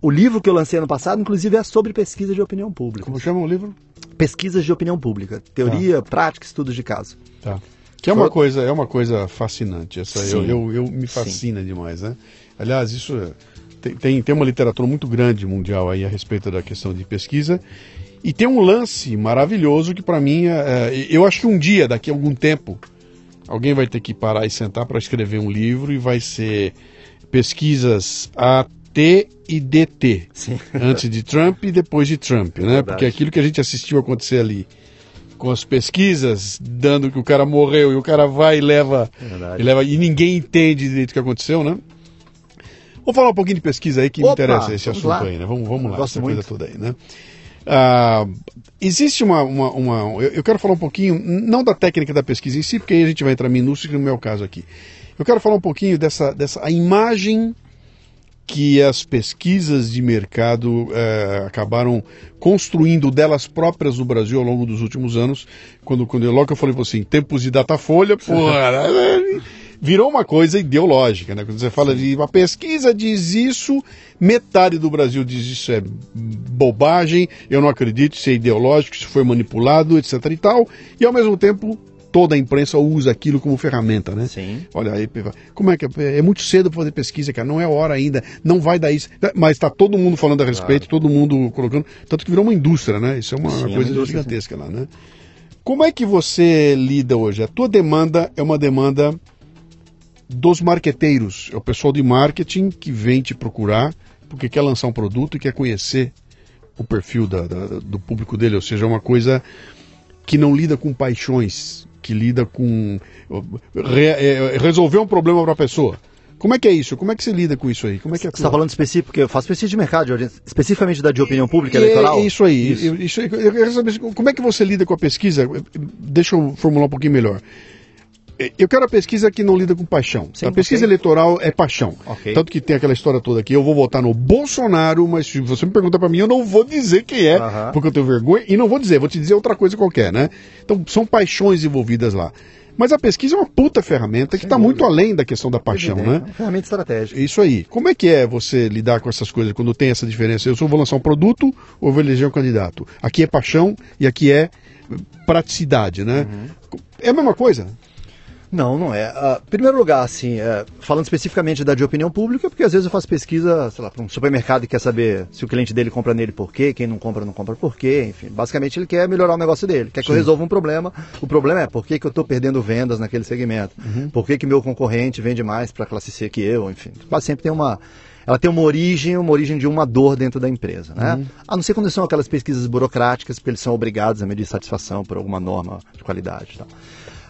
O livro que eu lancei ano passado, inclusive, é sobre pesquisa de opinião pública. Como chama o livro? Pesquisas de opinião pública. Teoria, tá. prática, estudos de caso. Tá. Que é uma coisa, é uma coisa fascinante. Essa eu, eu, eu, me fascina sim. demais, né? Aliás, isso é, tem, tem, tem uma literatura muito grande mundial aí a respeito da questão de pesquisa e tem um lance maravilhoso que para mim, é, é, eu acho que um dia, daqui a algum tempo, alguém vai ter que parar e sentar para escrever um livro e vai ser pesquisas AT e DT, Sim. antes de Trump e depois de Trump, né? Porque aquilo que a gente assistiu acontecer ali com as pesquisas, dando que o cara morreu e o cara vai e leva, e leva e ninguém entende direito o que aconteceu, né? Vamos falar um pouquinho de pesquisa aí que Opa, me interessa esse assunto lá. aí, né? Vamos, vamos lá, essa muito. coisa toda aí, né? Uh, existe uma, uma, uma eu, quero falar um pouquinho, não da técnica da pesquisa em si, porque aí a gente vai entrar minúsculo no meu caso aqui. Eu quero falar um pouquinho dessa, dessa a imagem que as pesquisas de mercado uh, acabaram construindo delas próprias no Brasil ao longo dos últimos anos. Quando, quando eu, logo eu falei assim, tempos de datafolha, porra, *laughs* virou uma coisa ideológica, né? Quando você fala de uma pesquisa diz isso, metade do Brasil diz isso é bobagem, eu não acredito, isso é ideológico, isso foi manipulado, etc e tal, e ao mesmo tempo toda a imprensa usa aquilo como ferramenta, né? Sim. Olha aí, como é que é, é muito cedo para fazer pesquisa, cara, não é hora ainda, não vai dar isso, mas está todo mundo falando a respeito, claro. todo mundo colocando, tanto que virou uma indústria, né? Isso é uma sim, coisa é gigantesca sim. lá, né? Como é que você lida hoje? A tua demanda é uma demanda dos marqueteiros. É o pessoal de marketing que vem te procurar porque quer lançar um produto e quer conhecer o perfil da, da, do público dele, ou seja, é uma coisa que não lida com paixões, que lida com re, é, resolver um problema para a pessoa. Como é que é isso? Como é que você lida com isso aí? Como é que é Você está falando específico, porque eu faço pesquisa de mercado, especificamente da de opinião pública eleitoral? É, isso aí. Isso. isso aí. Eu quero saber como é que você lida com a pesquisa. Deixa eu formular um pouquinho melhor. Eu quero a pesquisa que não lida com paixão. Sim, a pesquisa okay. eleitoral é paixão. Okay. Tanto que tem aquela história toda aqui. Eu vou votar no Bolsonaro, mas se você me perguntar para mim, eu não vou dizer quem é, uh -huh. porque eu tenho vergonha. E não vou dizer, vou te dizer outra coisa qualquer, né? Então são paixões envolvidas lá. Mas a pesquisa é uma puta ferramenta que está muito além da questão da paixão, né? É uma ferramenta estratégica. Isso aí. Como é que é você lidar com essas coisas quando tem essa diferença? Eu só vou lançar um produto ou vou eleger um candidato? Aqui é paixão e aqui é praticidade, né? Uhum. É a mesma coisa? Não, não é. Uh, primeiro lugar, assim, uh, falando especificamente da de opinião pública, porque às vezes eu faço pesquisa, sei lá, para um supermercado e quer saber se o cliente dele compra nele por quê, quem não compra não compra por quê, enfim. Basicamente ele quer melhorar o negócio dele, quer que Sim. eu resolva um problema. O problema é por que, que eu estou perdendo vendas naquele segmento, uhum. por que, que meu concorrente vende mais para a classe C que eu, enfim. Quase sempre tem uma, ela tem uma origem, uma origem de uma dor dentro da empresa, né? Uhum. A não ser quando são aquelas pesquisas burocráticas, porque eles são obrigados a medir satisfação por alguma norma de qualidade e tal.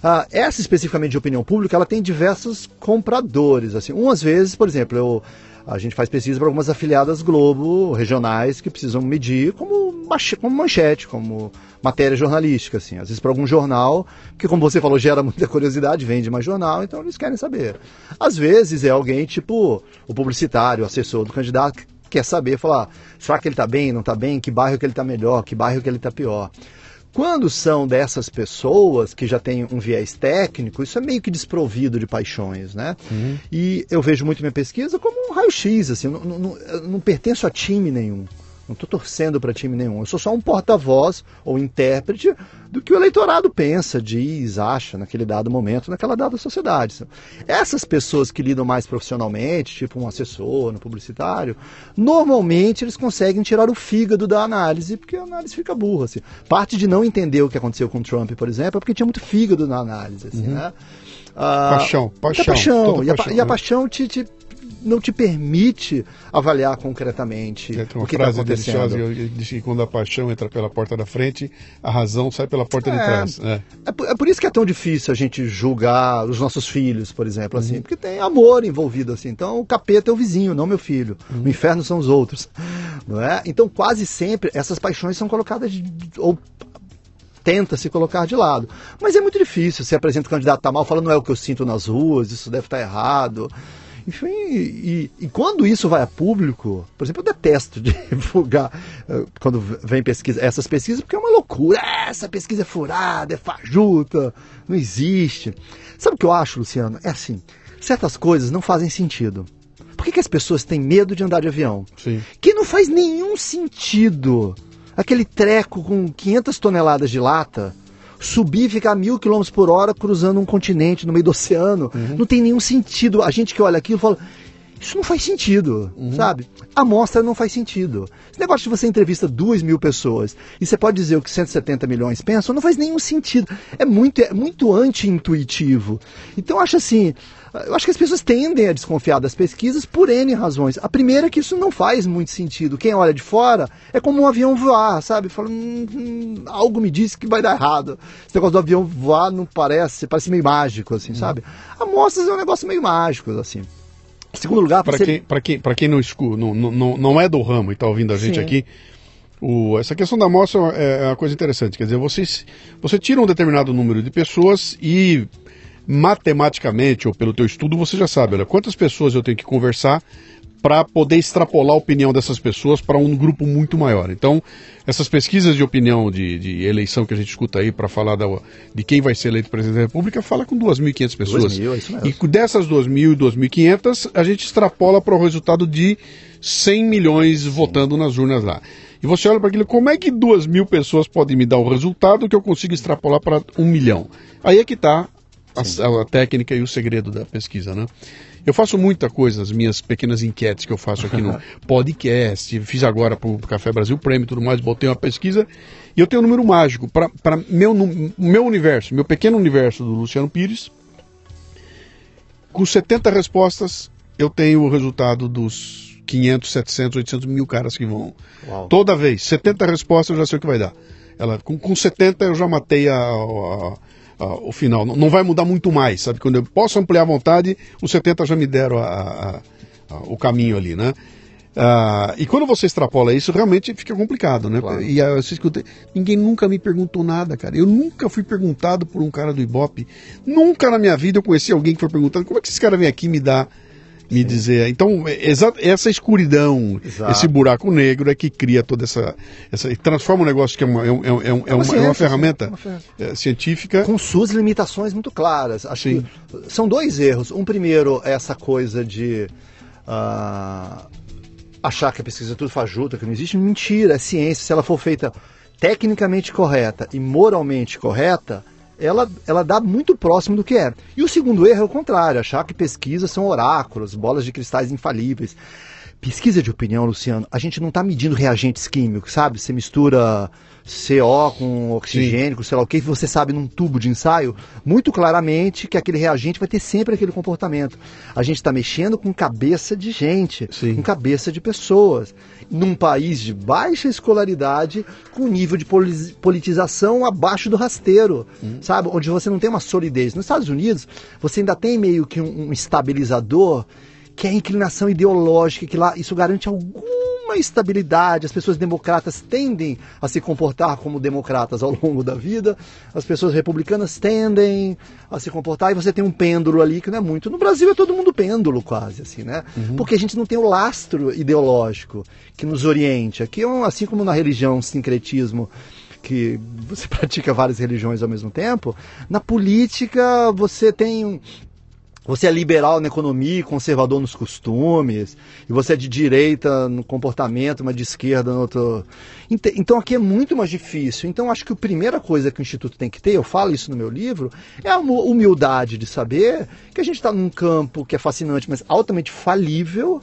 Ah, essa especificamente de opinião pública, ela tem diversos compradores. Assim, umas vezes, por exemplo, eu, a gente faz pesquisa para algumas afiliadas Globo regionais que precisam medir como, como manchete, como matéria jornalística, assim. Às vezes para algum jornal, que como você falou, gera muita curiosidade, vende mais jornal, então eles querem saber. Às vezes é alguém tipo o publicitário, o assessor do candidato, que quer saber, falar, será que ele está bem, não está bem, que bairro que ele está melhor, que bairro que ele está pior. Quando são dessas pessoas que já têm um viés técnico, isso é meio que desprovido de paixões, né? Uhum. E eu vejo muito minha pesquisa como um raio-x, assim, não, não, não pertenço a time nenhum. Não estou torcendo para time nenhum. Eu sou só um porta-voz ou intérprete do que o eleitorado pensa, diz, acha naquele dado momento, naquela dada sociedade. Essas pessoas que lidam mais profissionalmente, tipo um assessor, um publicitário, normalmente eles conseguem tirar o fígado da análise, porque a análise fica burra. Assim. Parte de não entender o que aconteceu com o Trump, por exemplo, é porque tinha muito fígado na análise. Assim, uhum. né? Ah, paixão, paixão. paixão. E, a, paixão, e a paixão te, te não te permite avaliar concretamente o que está acontecendo. Deliciosa, diz que quando a paixão entra pela porta da frente, a razão sai pela porta é, de trás. É. É, por, é. por, isso que é tão difícil a gente julgar os nossos filhos, por exemplo, assim, uhum. porque tem amor envolvido assim. Então o capeta é o vizinho, não meu filho. Uhum. O inferno são os outros, *laughs* não é? Então quase sempre essas paixões são colocadas de, ou tenta se colocar de lado. Mas é muito difícil. Você apresenta o candidato tá mal, fala não é o que eu sinto nas ruas, isso deve estar tá errado. Enfim, e, e, quando isso vai a público, por exemplo, eu detesto *laughs* divulgar uh, quando vem pesquisa, essas pesquisas, porque é uma loucura. Ah, essa pesquisa é furada, é fajuta, não existe. Sabe o que eu acho, Luciano? É assim, certas coisas não fazem sentido. Por que, que as pessoas têm medo de andar de avião? Sim. Que não faz nenhum sentido. Aquele treco com 500 toneladas de lata subir e ficar mil quilômetros por hora cruzando um continente no meio do oceano. Uhum. Não tem nenhum sentido. A gente que olha aquilo fala. Isso não faz sentido, uhum. sabe? A amostra não faz sentido. Esse negócio de você entrevista duas mil pessoas e você pode dizer o que 170 milhões pensam, não faz nenhum sentido. É muito, é muito anti-intuitivo. Então, eu acho assim, eu acho que as pessoas tendem a desconfiar das pesquisas por N razões. A primeira é que isso não faz muito sentido. Quem olha de fora é como um avião voar, sabe? Fala, hum, hum, algo me diz que vai dar errado. Esse negócio do avião voar não parece, parece meio mágico, assim, hum. sabe? Amostras é um negócio meio mágico, assim. Em segundo lugar, para você... quem, pra quem, pra quem não, não, não, não é do ramo e está ouvindo a gente Sim. aqui, o, essa questão da amostra é, é uma coisa interessante. Quer dizer, você, você tira um determinado número de pessoas e matematicamente ou pelo teu estudo você já sabe, olha, quantas pessoas eu tenho que conversar para poder extrapolar a opinião dessas pessoas para um grupo muito maior. Então, essas pesquisas de opinião de, de eleição que a gente escuta aí para falar da, de quem vai ser eleito presidente da República, fala com 2.500 pessoas. 2, é isso mesmo. E dessas 2.000 e 2.500, a gente extrapola para o resultado de 100 milhões Sim. votando nas urnas lá. E você olha para aquilo, como é que 2 mil pessoas podem me dar o resultado que eu consigo extrapolar para um milhão? Aí é que está a, a, técnica e o segredo da pesquisa, né? Eu faço muita coisa, as minhas pequenas enquetes que eu faço aqui no *laughs* podcast, fiz agora para o Café Brasil Prêmio e tudo mais, botei uma pesquisa e eu tenho um número mágico para meu, meu universo, meu pequeno universo do Luciano Pires. Com 70 respostas, eu tenho o resultado dos 500, 700, 800 mil caras que vão. Uau. Toda vez, 70 respostas, eu já sei o que vai dar. Ela, com, com 70 eu já matei a, a o final. Não, não, vai mudar muito mais, sabe? Quando eu posso ampliar a vontade, os 70 já me deram a, a, o caminho ali, né? Uh, e quando você extrapola isso, realmente fica complicado, né? Claro. E você escuta, ninguém nunca me perguntou nada, cara. Eu nunca fui perguntado por um cara do Ibope. Nunca na minha vida eu conheci alguém que foi perguntado como é que esse cara vem aqui me dar me dizer. Então, essa escuridão, Exato. esse buraco negro é que cria toda essa. essa transforma um negócio que é uma, é, é, é, é uma, ciência, uma, ferramenta uma científica. Com suas limitações muito claras. Acho Sim. que são dois erros. Um primeiro é essa coisa de. Uh, achar que a pesquisa é tudo fajuta, que não existe. Mentira, é ciência. Se ela for feita tecnicamente correta e moralmente correta, ela, ela dá muito próximo do que é. E o segundo erro é o contrário, achar que pesquisas são oráculos, bolas de cristais infalíveis. Pesquisa de opinião, Luciano, a gente não está medindo reagentes químicos, sabe? Você mistura CO com oxigênio, sei lá o que, você sabe num tubo de ensaio muito claramente que aquele reagente vai ter sempre aquele comportamento. A gente está mexendo com cabeça de gente, Sim. com cabeça de pessoas. Num país de baixa escolaridade, com nível de politização abaixo do rasteiro, hum. sabe? Onde você não tem uma solidez. Nos Estados Unidos, você ainda tem meio que um, um estabilizador que é a inclinação ideológica, que lá isso garante alguma estabilidade. As pessoas democratas tendem a se comportar como democratas ao longo da vida, as pessoas republicanas tendem a se comportar, e você tem um pêndulo ali que não é muito. No Brasil é todo mundo pêndulo, quase, assim, né? Uhum. Porque a gente não tem o lastro ideológico que nos oriente. Aqui, é assim como na religião, sincretismo que você *laughs* pratica várias religiões ao mesmo tempo, na política você tem você é liberal na economia e conservador nos costumes, e você é de direita no comportamento, mas de esquerda no outro. Então aqui é muito mais difícil. Então acho que a primeira coisa que o Instituto tem que ter, eu falo isso no meu livro, é a humildade de saber que a gente está num campo que é fascinante, mas altamente falível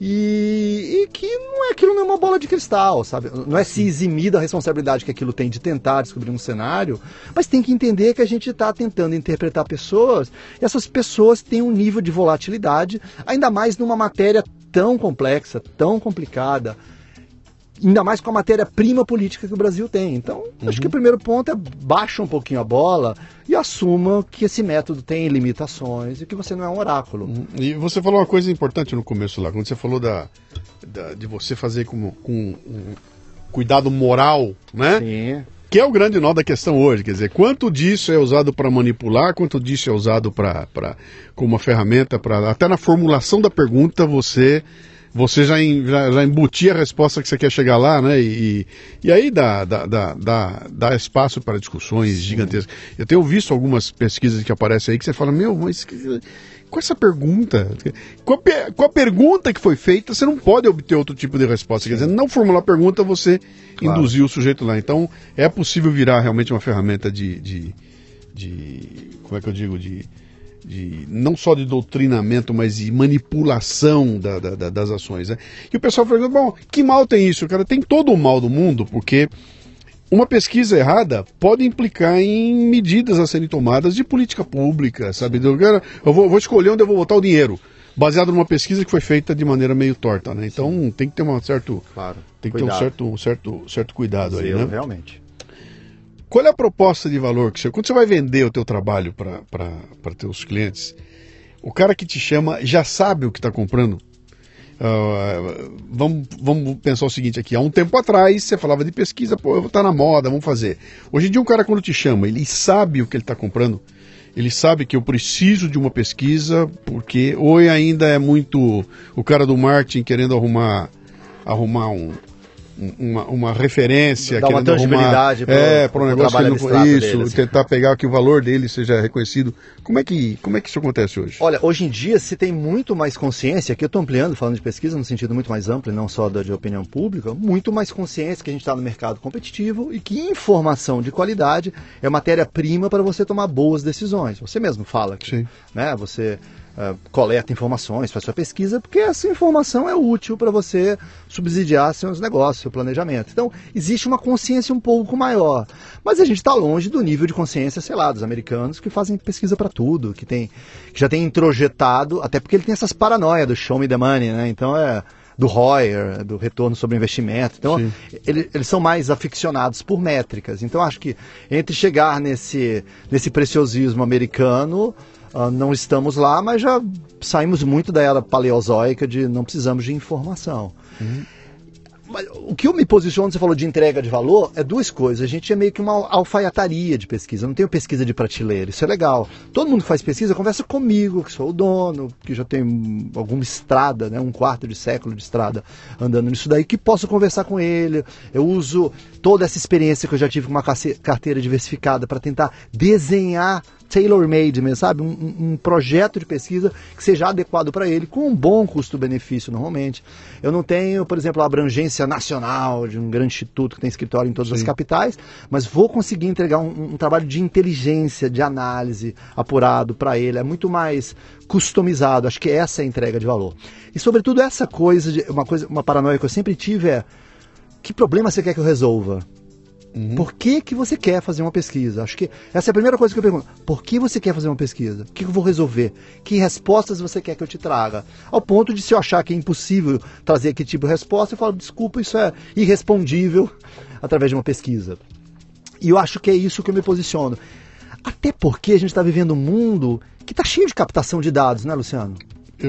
e, e, que não é, aquilo não é uma bola de cristal, sabe? Não é se eximir da responsabilidade que aquilo tem de tentar descobrir um cenário, mas tem que entender que a gente está tentando interpretar pessoas e essas pessoas têm um nível de volatilidade, ainda mais numa matéria tão complexa, tão complicada, ainda mais com a matéria-prima política que o Brasil tem. Então, uhum. acho que o primeiro ponto é baixa um pouquinho a bola e assuma que esse método tem limitações e que você não é um oráculo. Uhum. E você falou uma coisa importante no começo lá, quando você falou da, da de você fazer com, com um cuidado moral, né? Sim. Que é o grande nó da questão hoje, quer dizer, quanto disso é usado para manipular, quanto disso é usado para como uma ferramenta para até na formulação da pergunta você você já, já, já embutia a resposta que você quer chegar lá, né? E, e aí dá, dá, dá, dá, dá espaço para discussões Sim. gigantescas. Eu tenho visto algumas pesquisas que aparecem aí que você fala, meu, mas com essa pergunta, com a, com a, pergunta que foi feita, você não pode obter outro tipo de resposta. Quer dizer, não formular a pergunta, você claro. induziu o sujeito lá. Então, é possível virar realmente uma ferramenta de, de, de como é que eu digo, de, de não só de doutrinamento, mas de manipulação da, da, das ações. Né? E o pessoal fala, bom, que mal tem isso? Cara, tem todo o mal do mundo, porque uma pesquisa errada pode implicar em medidas a serem tomadas de política pública, sabe? Eu, eu vou, vou, escolher onde eu vou botar o dinheiro, baseado numa pesquisa que foi feita de maneira meio torta, né? Então Sim. tem que ter um certo, claro. tem que ter um certo, um certo, certo cuidado Zero, aí, né? Realmente. Qual é a proposta de valor que você, quando você vai vender o teu trabalho para teus clientes, o cara que te chama já sabe o que está comprando? Uh, vamos, vamos pensar o seguinte aqui. Há um tempo atrás você falava de pesquisa, pô, eu vou estar na moda, vamos fazer. Hoje em dia um cara quando te chama, ele sabe o que ele está comprando. Ele sabe que eu preciso de uma pesquisa, porque ou ainda é muito o cara do marketing querendo arrumar arrumar um, uma, uma referência, Dá uma tangibilidade para é, para um negócio que não, isso, dele, assim. tentar pegar que o valor dele seja reconhecido. Como é que como é que isso acontece hoje? Olha, hoje em dia se tem muito mais consciência, aqui eu estou ampliando, falando de pesquisa no sentido muito mais amplo, não só da de opinião pública, muito mais consciência que a gente está no mercado competitivo e que informação de qualidade é matéria-prima para você tomar boas decisões. Você mesmo fala que, Sim. né, você uh, coleta informações, faz sua pesquisa, porque essa informação é útil para você subsidiar seus negócios, seu planejamento. Então, existe uma consciência um pouco maior. Mas a gente está longe do nível de consciência, sei lá, dos americanos que fazem pesquisa para tudo, que, tem, que já tem introjetado, até porque ele tem essas paranoias do show me the money, né? Então é do Royer, do retorno sobre investimento. Então, ele, eles são mais aficionados por métricas. Então, acho que entre chegar nesse, nesse preciosismo americano, Uh, não estamos lá, mas já saímos muito da era paleozoica de não precisamos de informação. Uhum. Mas o que eu me posiciono, você falou de entrega de valor, é duas coisas. A gente é meio que uma alfaiataria de pesquisa. Eu não tenho pesquisa de prateleira. Isso é legal. Todo mundo que faz pesquisa conversa comigo, que sou o dono, que já tenho alguma estrada, né, um quarto de século de estrada andando nisso daí, que posso conversar com ele. Eu uso toda essa experiência que eu já tive com uma carteira diversificada para tentar desenhar tailor-made mesmo, sabe? Um, um, projeto de pesquisa que seja adequado para ele, com um bom custo-benefício normalmente. Eu não tenho, por exemplo, a abrangência nacional de um grande instituto que tem escritório em todas Sim. as capitais, mas vou conseguir entregar um, um trabalho de inteligência, de análise apurado para ele. É muito mais customizado. Acho que essa é a entrega de valor. E sobretudo essa coisa, de, uma coisa, uma paranoia que eu sempre tive é que problema você quer que eu resolva? Uhum. Por que, que você quer fazer uma pesquisa? Acho que essa é a primeira coisa que eu pergunto. Por que você quer fazer uma pesquisa? O que eu vou resolver? Que respostas você quer que eu te traga? Ao ponto de se eu achar que é impossível trazer aquele tipo de resposta, eu falo, desculpa, isso é irrespondível *laughs* através de uma pesquisa. E eu acho que é isso que eu me posiciono. Até porque a gente está vivendo um mundo que está cheio de captação de dados, né, Luciano?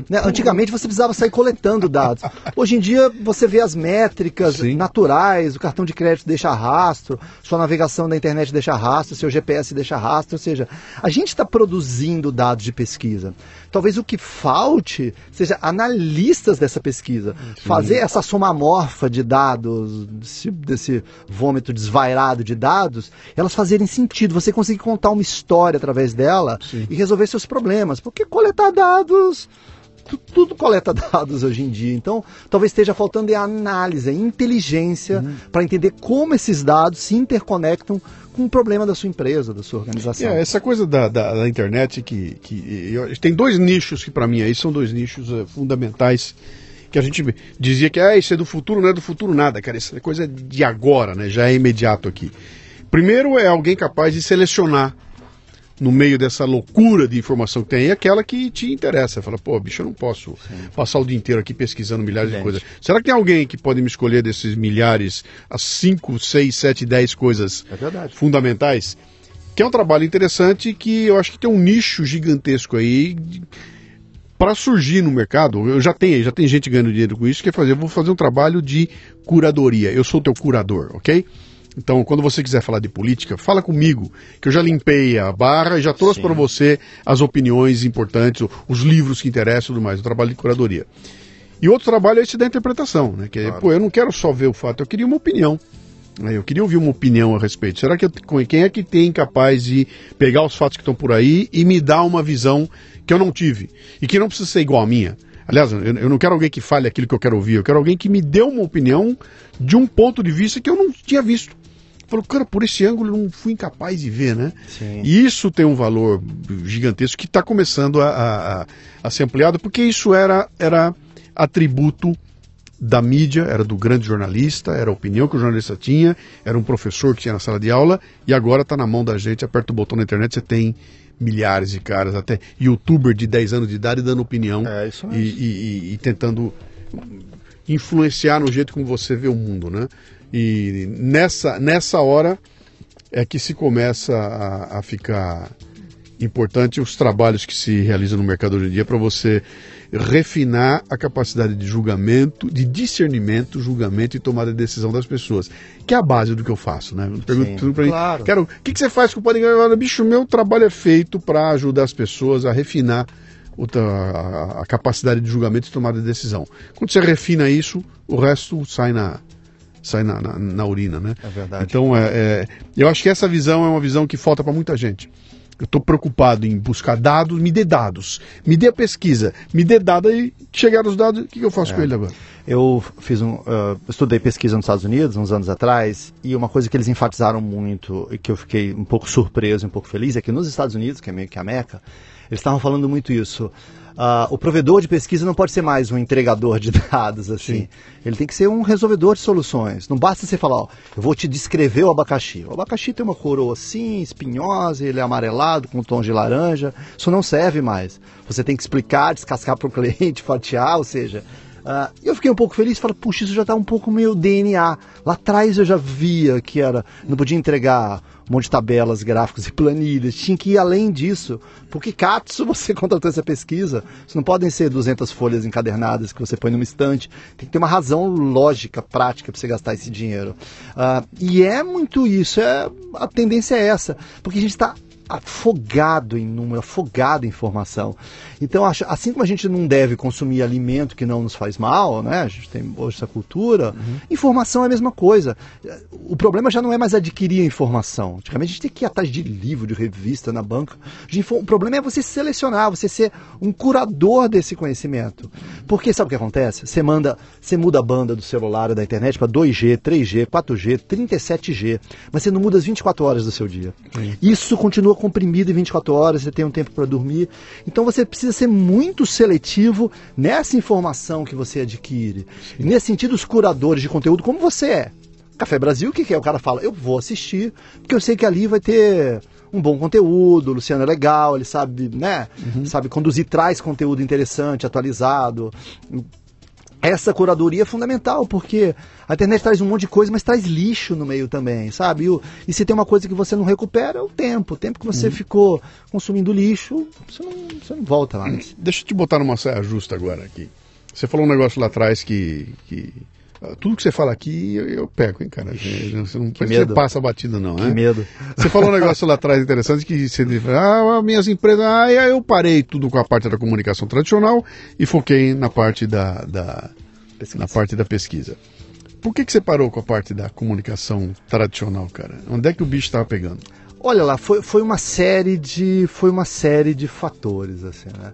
Né? Antigamente você precisava sair coletando dados. Hoje em dia você vê as métricas Sim. naturais, o cartão de crédito deixa rastro, sua navegação da internet deixa rastro, seu GPS deixa rastro, ou seja, a gente está produzindo dados de pesquisa. Talvez o que falte seja analistas dessa pesquisa, Sim. fazer essa soma morfa de dados, desse, desse vômito desvairado de dados, elas fazerem sentido, você conseguir contar uma história através dela Sim. e resolver seus problemas. Porque coletar dados tudo coleta *laughs* dados hoje em dia. Então, talvez esteja faltando a análise, a inteligência uhum. para entender como esses dados se interconectam com o problema da sua empresa, da sua organização. É, essa coisa da, da, da internet que, que eu, tem dois nichos que para mim aí são dois nichos uh, fundamentais que a gente dizia que ah, isso é do futuro, não é do futuro nada, cara, isso é coisa de agora, né? Já é imediato aqui. Primeiro é alguém capaz de selecionar no meio dessa loucura de informação que tem, é aquela que te interessa. Fala, pô, bicho, eu não posso Sim. passar o dia inteiro aqui pesquisando milhares Gente. de coisas. Será que tem alguém que pode me escolher desses milhares, as 5, 6, 7, 10 coisas é fundamentais? Que é um trabalho interessante que eu acho que tem um nicho gigantesco aí para surgir no mercado. Eu já tenho, já tem gente ganhando dinheiro com isso, que é fazer, eu vou fazer um trabalho de curadoria. Eu sou teu curador, ok? Então, quando você quiser falar de política, fala comigo, que eu já limpei a barra e já trouxe para você as opiniões importantes, os livros que interessam e tudo mais, o trabalho de curadoria. E outro trabalho é esse da interpretação, né? Que é, Claro. pô, eu não quero só ver o fato, eu queria uma opinião. né? Eu queria ouvir uma opinião a respeito. Será que eu, quem é que tem capaz de pegar os fatos que estão por aí e me dar uma visão que eu não tive e que não precisa ser igual à minha? Aliás, eu, eu não quero alguém que fale aquilo que eu quero ouvir, eu quero alguém que me dê uma opinião de um ponto de vista que eu não tinha visto. Falou, cara, por esse ângulo eu não fui incapaz de ver, né? Sim. E isso tem um valor gigantesco que está começando a, a- a- ser ampliado, porque isso era, era atributo da mídia, era do grande jornalista, era a opinião que o jornalista tinha, era um professor que tinha na sala de aula, e agora está na mão da gente, aperta o botão na internet, você tem milhares de caras, até youtuber de 10 anos de idade dando opinião É, isso e, e- e- e tentando influenciar no jeito como você vê o mundo, né? E nessa, nessa hora é que se começa a, a ficar importante os trabalhos que se realizam no mercado hoje em dia para você refinar a capacidade de julgamento, de discernimento, julgamento e tomada de decisão das pessoas, que é a base do que eu faço, né? Pra mim. claro. Quero, o que, que você faz com o Agora? Bicho, meu trabalho é feito para ajudar as pessoas a refinar a, a capacidade de julgamento e tomada de decisão. Quando você refina isso, o resto sai na sai na, na, na urina, né? É verdade. Então, é, é, eu acho que essa visão é uma visão que falta para muita gente. Eu estou preocupado em buscar dados, me dê dados, me dê a pesquisa, me dê dados e chegar os dados, o que, que eu faço com ele agora? Eu fiz um, uh, estudei pesquisa nos Estados Unidos uns anos atrás e uma coisa que eles enfatizaram muito e que eu fiquei um pouco surpreso, um pouco feliz é que nos Estados Unidos, que é meio que a Meca, eles estavam falando muito isso. Ah, o provedor de pesquisa não pode ser mais um entregador de *laughs* dados assim. Ele tem que ser um resolvedor de soluções. Não basta você falar, ó, eu vou te descrever o abacaxi. O abacaxi tem uma coroa assim, espinhosa, ele é amarelado com tons de laranja. Isso não serve mais. Você tem que explicar, descascar para o *laughs* cliente, fatiar, ou seja, ah, eu fiquei um pouco feliz, falei, puxa, isso já está um pouco meio DNA. Lá atrás eu já via que era, não podia entregar um monte de tabelas, gráficos e planilhas, tinha que ir além disso. Porque Katsu *laughs* você contratou essa pesquisa, isso não podem ser 200 folhas encadernadas que você põe numa estante, tem que ter uma razão lógica, prática para você gastar esse dinheiro. Ah, e é muito isso, é, a tendência é essa, porque a gente está afogado em número, afogado em informação. Então, acho, assim como a gente não deve consumir alimento que não nos faz mal, né? A gente tem hoje essa cultura, informação é a mesma coisa. O problema já não é mais adquirir a informação. Antigamente a gente tem que ir atrás de livro, de revista na banca. O problema é você selecionar, você ser um curador desse conhecimento. Porque sabe o que acontece? Você manda, você muda a banda do celular da internet para 2G, 3G, 4G, 37G, mas você não muda as 24 horas do seu dia. Isso continua comprimido em 24 horas, você tem um tempo para dormir. Então você precisa ser muito seletivo nessa informação que você adquire. E nesse sentido, os curadores de conteúdo, como você é. Café Brasil, o que, que é? O cara fala, eu vou assistir, porque eu sei que ali vai ter um bom conteúdo, o Luciano é legal, ele sabe, né? Sabe conduzir, traz conteúdo interessante, atualizado. Essa curadoria é fundamental, porque a internet traz um monte de coisa, mas traz lixo no meio também, sabe? E, o- e se tem uma coisa que você não recupera, é o tempo. O tempo que você ficou consumindo lixo, você não, você não volta mais. Deixa eu te botar numa saia justa agora aqui. Você falou um negócio lá atrás que. que tudo que você fala aqui eu, eu pego, hein, cara? Você não que medo. você passa a batida, não, Que né? medo. Você falou um negócio lá atrás interessante que você disse, ah, minhas empresas, ah, eu parei tudo com a parte da comunicação tradicional e foquei na parte da, da Pesquisa. na parte da pesquisa. Por que, que você parou com a parte da comunicação tradicional, cara? Onde é que o bicho estava pegando? Olha lá, foi, foi uma série de foi uma série de fatores assim, né?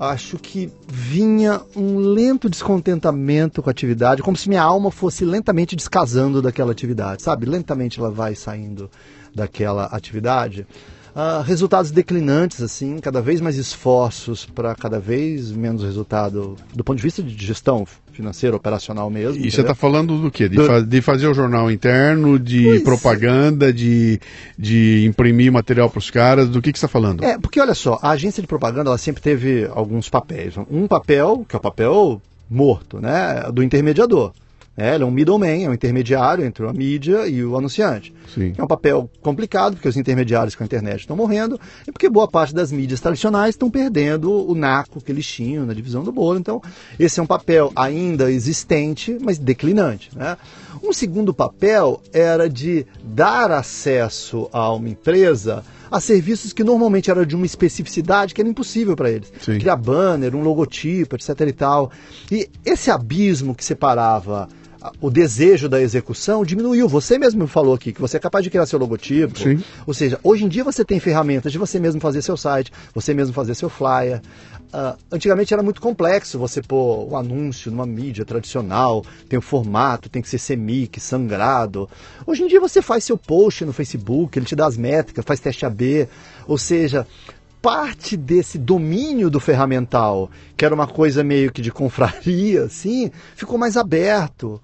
Acho que vinha um lento descontentamento com a atividade, como se minha alma fosse lentamente descasando daquela atividade, sabe? Lentamente ela vai saindo daquela atividade. Ah, resultados declinantes, assim, cada vez mais esforços para cada vez menos resultado do ponto de vista de gestão financeira, operacional mesmo. E você entendeu? está falando do quê? De, Do- fa- de fazer o jornal interno, de Pois é. propaganda, de, de imprimir material para os caras, do que, que você está falando? É, porque olha só, a agência de propaganda ela sempre teve alguns papéis. Um papel, que é o papel morto, né? Do intermediador. É, ele é um middleman, é um intermediário entre a mídia e o anunciante. Sim. É um papel complicado, porque os intermediários com a internet estão morrendo, e porque boa parte das mídias tradicionais estão perdendo o naco que eles tinham na divisão do bolo. Então, esse é um papel ainda existente, mas declinante. Né? Um segundo papel era de dar acesso a uma empresa a serviços que normalmente eram de uma especificidade que era impossível para eles. Sim. Criar banner, um logotipo, etc e tal. E esse abismo que separava o desejo da execução diminuiu. Você mesmo falou aqui que você é capaz de criar seu logotipo. Sim. Ou seja, hoje em dia você tem ferramentas de você mesmo fazer seu site, você mesmo fazer seu flyer. Ah, antigamente era muito complexo você pôr um anúncio numa mídia tradicional, tem o formato, tem que ser semic, sangrado. Hoje em dia você faz seu post no Facebook, ele te dá as métricas, faz teste AB. Ou seja, parte desse domínio do ferramental, que era uma coisa meio que de confraria, assim, ficou mais aberto.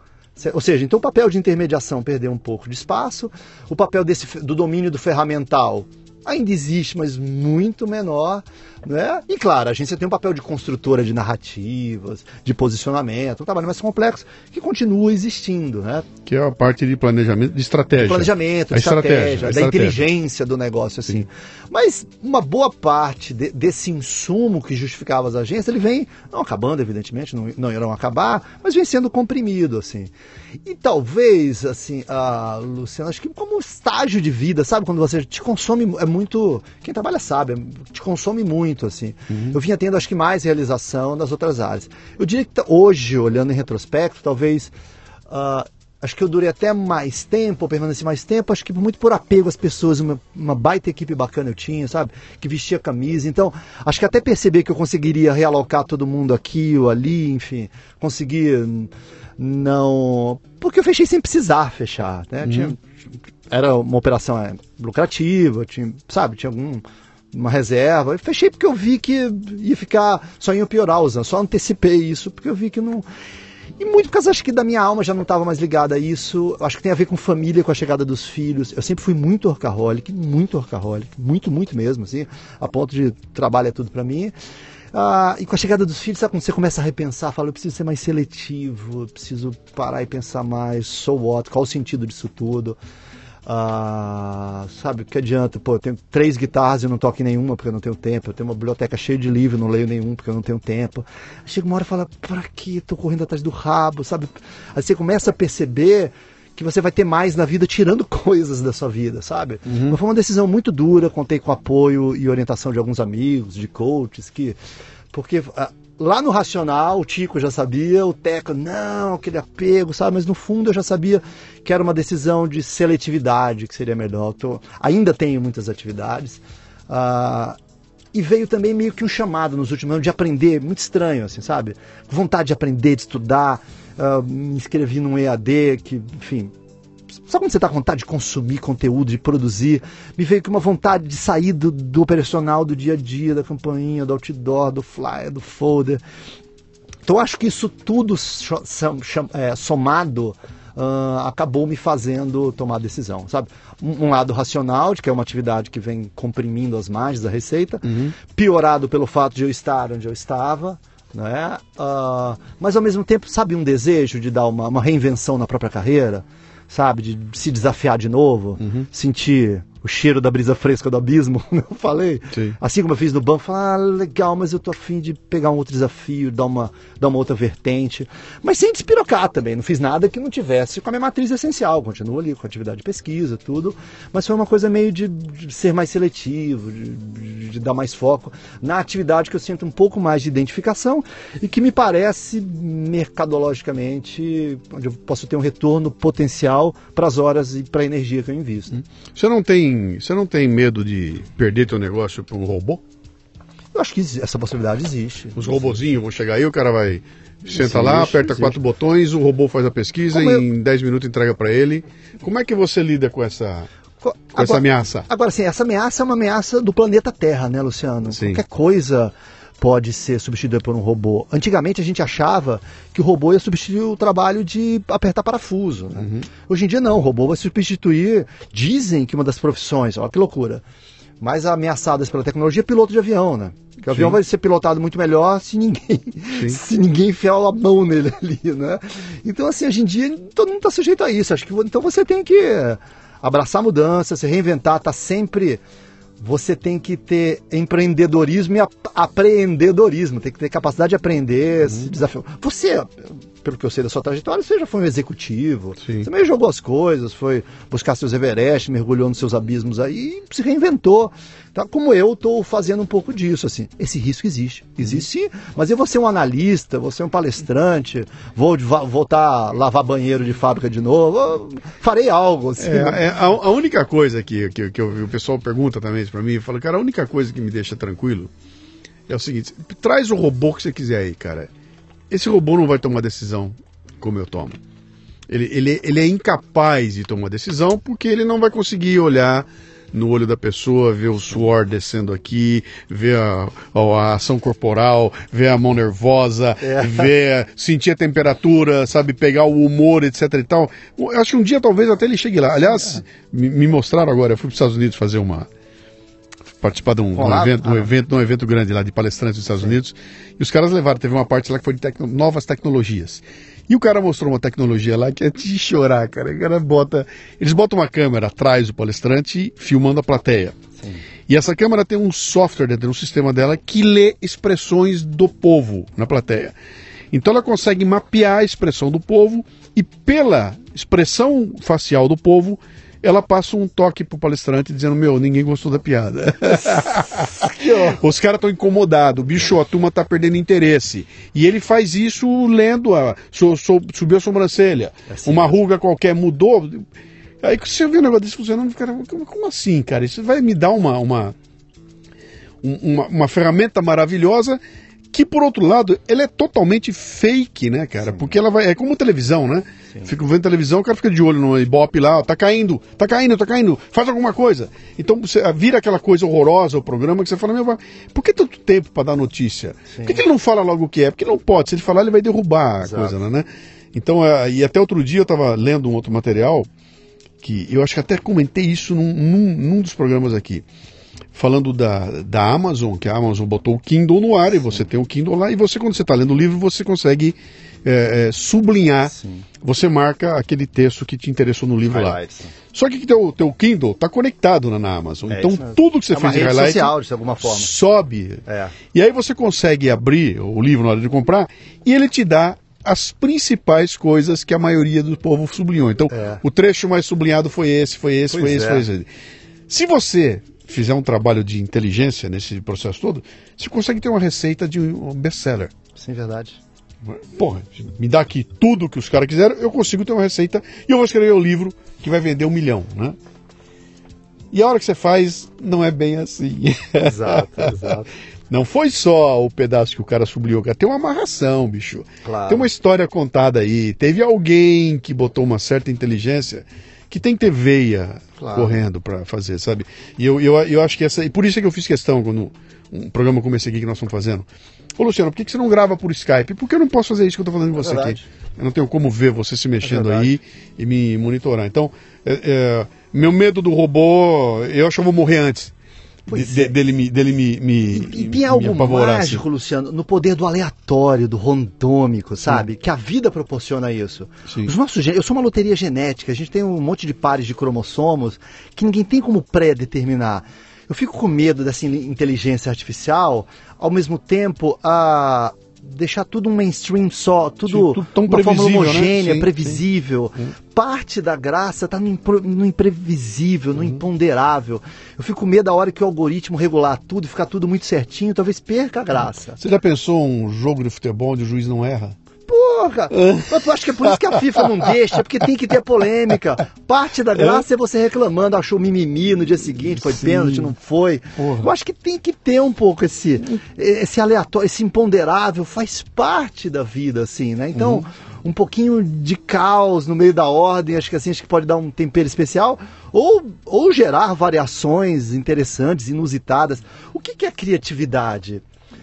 Ou seja, então o papel de intermediação perdeu um pouco de espaço, o papel desse, do domínio do ferramental ainda existe, mas muito menor, né? E claro, a agência tem um papel de construtora de narrativas, de posicionamento, um trabalho mais complexo que continua existindo, né? Que é a parte de planejamento, de estratégia. planejamento, A de estratégia, estratégia, da estratégia. inteligência do negócio, assim. Mas uma boa parte de- desse insumo que justificava as agências, ele vem, não acabando, evidentemente, não, não irão acabar, mas vem sendo comprimido, assim. E talvez, assim, a Luciana, acho que como estágio de vida, sabe? Quando você te consome, é muito. Quem trabalha sabe, é- te consome muito, assim. Eu vinha tendo, acho que, mais realização nas outras áreas. Eu diria que tá- hoje, olhando em retrospecto, talvez. ah, Acho que eu durei até mais tempo, permaneci mais tempo, acho que muito por apego às pessoas, uma, uma baita equipe bacana eu tinha, sabe? Que vestia camisa. Então, acho que até perceber que eu conseguiria realocar todo mundo aqui ou ali, enfim, conseguir não. Porque eu fechei sem precisar fechar, né? Tinha- era uma operação é, lucrativa, tinha, sabe, tinha algum uma reserva. Eu fechei porque eu vi que ia ficar só ia piorar usando, só antecipei isso porque eu vi que não e muito por causa, acho que da minha alma já não estava mais ligada a isso. Acho que tem a ver com família, com a chegada dos filhos. Eu sempre fui muito orcaholic, muito orcaholic, muito, muito mesmo, assim, a ponto de trabalho é tudo para mim. Ah, e com a chegada dos filhos, sabe quando você começa a repensar, fala, eu preciso ser mais seletivo, preciso parar e pensar mais, so what, qual o sentido disso tudo? Ah, sabe, o que adianta? Pô, eu tenho três guitarras e eu não toco nenhuma porque eu não tenho tempo. Eu tenho uma biblioteca cheia de livros, não leio nenhum porque eu não tenho tempo. Chega uma hora e fala, pra que tô correndo atrás do rabo, sabe? Aí você começa a perceber que você vai ter mais na vida tirando *laughs* coisas da sua vida, sabe? Mas foi uma decisão muito dura, contei com apoio e orientação de alguns amigos, de coaches, que. Porque ah, lá no racional, o Tico já sabia, o Teco, não, aquele apego, sabe? Mas no fundo eu já sabia que era uma decisão de seletividade que seria melhor. Tô, ainda tenho muitas atividades. ah, e veio também meio que um chamado nos últimos anos de aprender, muito estranho, assim, sabe? Vontade de aprender, de estudar. ah, me inscrevi num EAD que, enfim, Sabe quando você está com vontade de consumir conteúdo, de produzir? Me veio que uma vontade de sair do, do operacional do dia a dia, da campainha, do outdoor, do flyer, do folder. Então acho que isso tudo é, somado ah, acabou me fazendo tomar decisão, sabe? Um, um lado racional, de que é uma atividade que vem comprimindo as margens da receita, piorado pelo fato de eu estar onde eu estava, né? Ah, mas ao mesmo tempo, sabe, um desejo de dar uma, uma reinvenção na própria carreira, sabe, de se desafiar de novo, sentir o cheiro da brisa fresca do abismo, *laughs* eu falei. Sim. Assim como eu fiz no banco, falar, ah, legal, mas eu tô afim de pegar um outro desafio, dar uma, dar uma outra vertente. Mas sem despirocar também, não fiz nada que não tivesse com a minha matriz essencial. Continuo ali com atividade de pesquisa, tudo. Mas foi uma coisa meio de, de ser mais seletivo, de, de- de dar mais foco na atividade que eu sinto um pouco mais de identificação e que me parece mercadologicamente onde eu posso ter um retorno potencial para as horas e para a energia que eu invisto. Você não tem, você não tem medo de perder teu negócio para um robô? Eu acho que essa possibilidade existe. Os robozinhos vão chegar aí, o cara vai senta Existe, lá, aperta existe. quatro botões, o robô faz a pesquisa Como e eu- em 10 minutos entrega para ele. Como é que você lida com essa Co- com essa ameaça? Agora, sim, essa ameaça é uma ameaça do planeta Terra, né, Luciano? Sim. Qualquer coisa pode ser substituída por um robô. Antigamente a gente achava que o robô ia substituir o trabalho de apertar parafuso. Né? Hoje em dia não, o robô vai substituir. Dizem que uma das profissões, olha que loucura. mais ameaçadas pela tecnologia, piloto de avião, né? Porque o avião vai ser pilotado muito melhor se ninguém, *laughs* se ninguém enfiar a mão nele ali, né? Então, assim, hoje em dia todo mundo está sujeito a isso. Acho que então você tem que abraçar a mudança, se reinventar, tá sempre você tem que ter empreendedorismo e apreendedorismo, tem que ter capacidade de aprender, uhum. se desafiar. Você, pelo que eu sei da sua trajetória, você já foi um executivo, Sim. você meio jogou as coisas, foi buscar seus Everest, mergulhou nos seus abismos aí e se reinventou. Tá? Como eu estou fazendo um pouco disso, assim. Esse risco existe. Existe sim, mas eu vou ser um analista, vou ser um palestrante, vou voltar a lavar banheiro de fábrica de novo, farei algo. Assim. É, é, a, a, única coisa que, que, que o pessoal pergunta também para mim, fala, cara, a única coisa que me deixa tranquilo é o seguinte: traz o robô que você quiser aí, cara. Esse robô não vai tomar decisão como eu tomo. Ele, ele, ele é incapaz de tomar decisão porque ele não vai conseguir olhar no olho da pessoa, ver o suor descendo aqui, ver a, a ação corporal, ver a mão nervosa, é. *laughs* ver, sentir a temperatura, sabe, pegar o humor, etc e tal. Eu acho que um dia talvez até ele chegue lá. Aliás, é. me, me mostraram agora, eu fui para os Estados Unidos fazer uma, participar de um, um evento, ah, um evento, de um evento grande lá de palestrantes dos Estados Sim. Unidos. E os caras levaram, teve uma parte lá que foi de tecno, novas tecnologias. E o cara mostrou uma tecnologia lá que é de chorar, cara. O cara bota. Eles botam uma câmera atrás do palestrante filmando a plateia. Sim. E essa câmera tem um software dentro do sistema dela que lê expressões do povo na plateia. Então ela consegue mapear a expressão do povo e pela expressão facial do povo ela passa um toque pro palestrante dizendo: Meu, ninguém gostou da piada. *laughs* Os caras estão incomodados, bicho, a turma tá perdendo interesse. E ele faz isso lendo, a, so, so, subiu a sobrancelha, é assim, uma ruga qualquer mudou. Aí você vê um negócio desse funcionando, cara, como assim, cara? Isso vai me dar uma, uma, uma, uma ferramenta maravilhosa que por outro lado, ela é totalmente fake, né, cara? Sim. Porque ela vai. É como televisão, né? Sim. Fica vendo televisão, o cara fica de olho no Ibope lá, ó, tá caindo, tá caindo, tá caindo, faz alguma coisa. Então você vira aquela coisa horrorosa o programa que você fala, meu, por que tanto tempo para dar notícia? Sim. Por que, que, ele não fala logo o que é? Porque não pode, se ele falar, ele vai derrubar Exato. a coisa, né? Então, é, e até outro dia eu estava lendo um outro material que eu acho que até comentei isso num, num, num dos programas aqui falando da, da Amazon, que a Amazon botou o Kindle no ar e você tem o Kindle lá, e você, quando você está lendo o livro, você consegue é, é, sublinhar, Sim. você marca aquele texto que te interessou no livro highlights. lá. Só que o teu, teu Kindle está conectado na, na Amazon. É, então tudo que você é fez em highlight social, de alguma forma. sobe. É. E aí você consegue abrir o livro na hora de comprar e ele te dá as principais coisas que a maioria do povo sublinhou. Então, é. o trecho mais sublinhado foi esse, foi esse, pois foi esse, foi esse. Se você fizer um trabalho de inteligência nesse processo todo, você consegue ter uma receita de um best-seller. Sim, verdade. Porra, me dá aqui tudo que os caras quiseram, eu consigo ter uma receita e eu vou escrever o um livro que vai vender um milhão, né? E a hora que você faz, não é bem assim. Exato, exato. *laughs* Não foi só o pedaço que o cara sublinhou, tem uma amarração, bicho. Claro. Tem uma história contada aí. Teve alguém que botou uma certa inteligência que tem que ter veia claro. correndo para fazer, sabe? E eu, eu, eu acho que essa. E por isso é que eu fiz questão quando um programa como esse aqui que nós estamos fazendo. Ô Luciano, por que, que você não grava por Skype? Porque eu não posso fazer isso que eu estou falando com é você verdade. aqui. Eu não tenho como ver você se mexendo é aí e me monitorar. Então, é, é, meu medo do robô, eu acho que eu vou morrer antes de, é. dele me, dele me, me E, e tem algo mágico. Luciano, no poder do aleatório, do randômico, sabe? Sim. Que a vida proporciona isso. Sim. Os nossos eu sou uma loteria genética, a gente tem um monte de pares de cromossomos que ninguém tem como pré-determinar. Eu fico com medo dessa inteligência artificial, ao mesmo tempo a deixar tudo um mainstream só, tudo, tudo uma fórmula né? homogênea, né? sim, previsível. Sim. Parte da graça está no, no, imprevisível, no uhum. imponderável. Eu fico com medo da hora que o algoritmo regular tudo e ficar tudo muito certinho, talvez perca a graça. Você já pensou um jogo de futebol onde o juiz não erra? Porra! *laughs* Eu acho que é por isso que a FIFA não deixa, porque tem que ter polêmica. Parte da graça é, é você reclamando, achou mimimi no dia seguinte, foi Sim. pênalti, não foi. Porra. Eu acho que tem que ter um pouco esse, esse aleatório, esse imponderável, faz parte da vida, assim, né? Então. Uhum um pouquinho de caos no meio da ordem, acho que assim acho que pode dar um tempero especial, ou, ou gerar variações interessantes, inusitadas. O que, que é criatividade?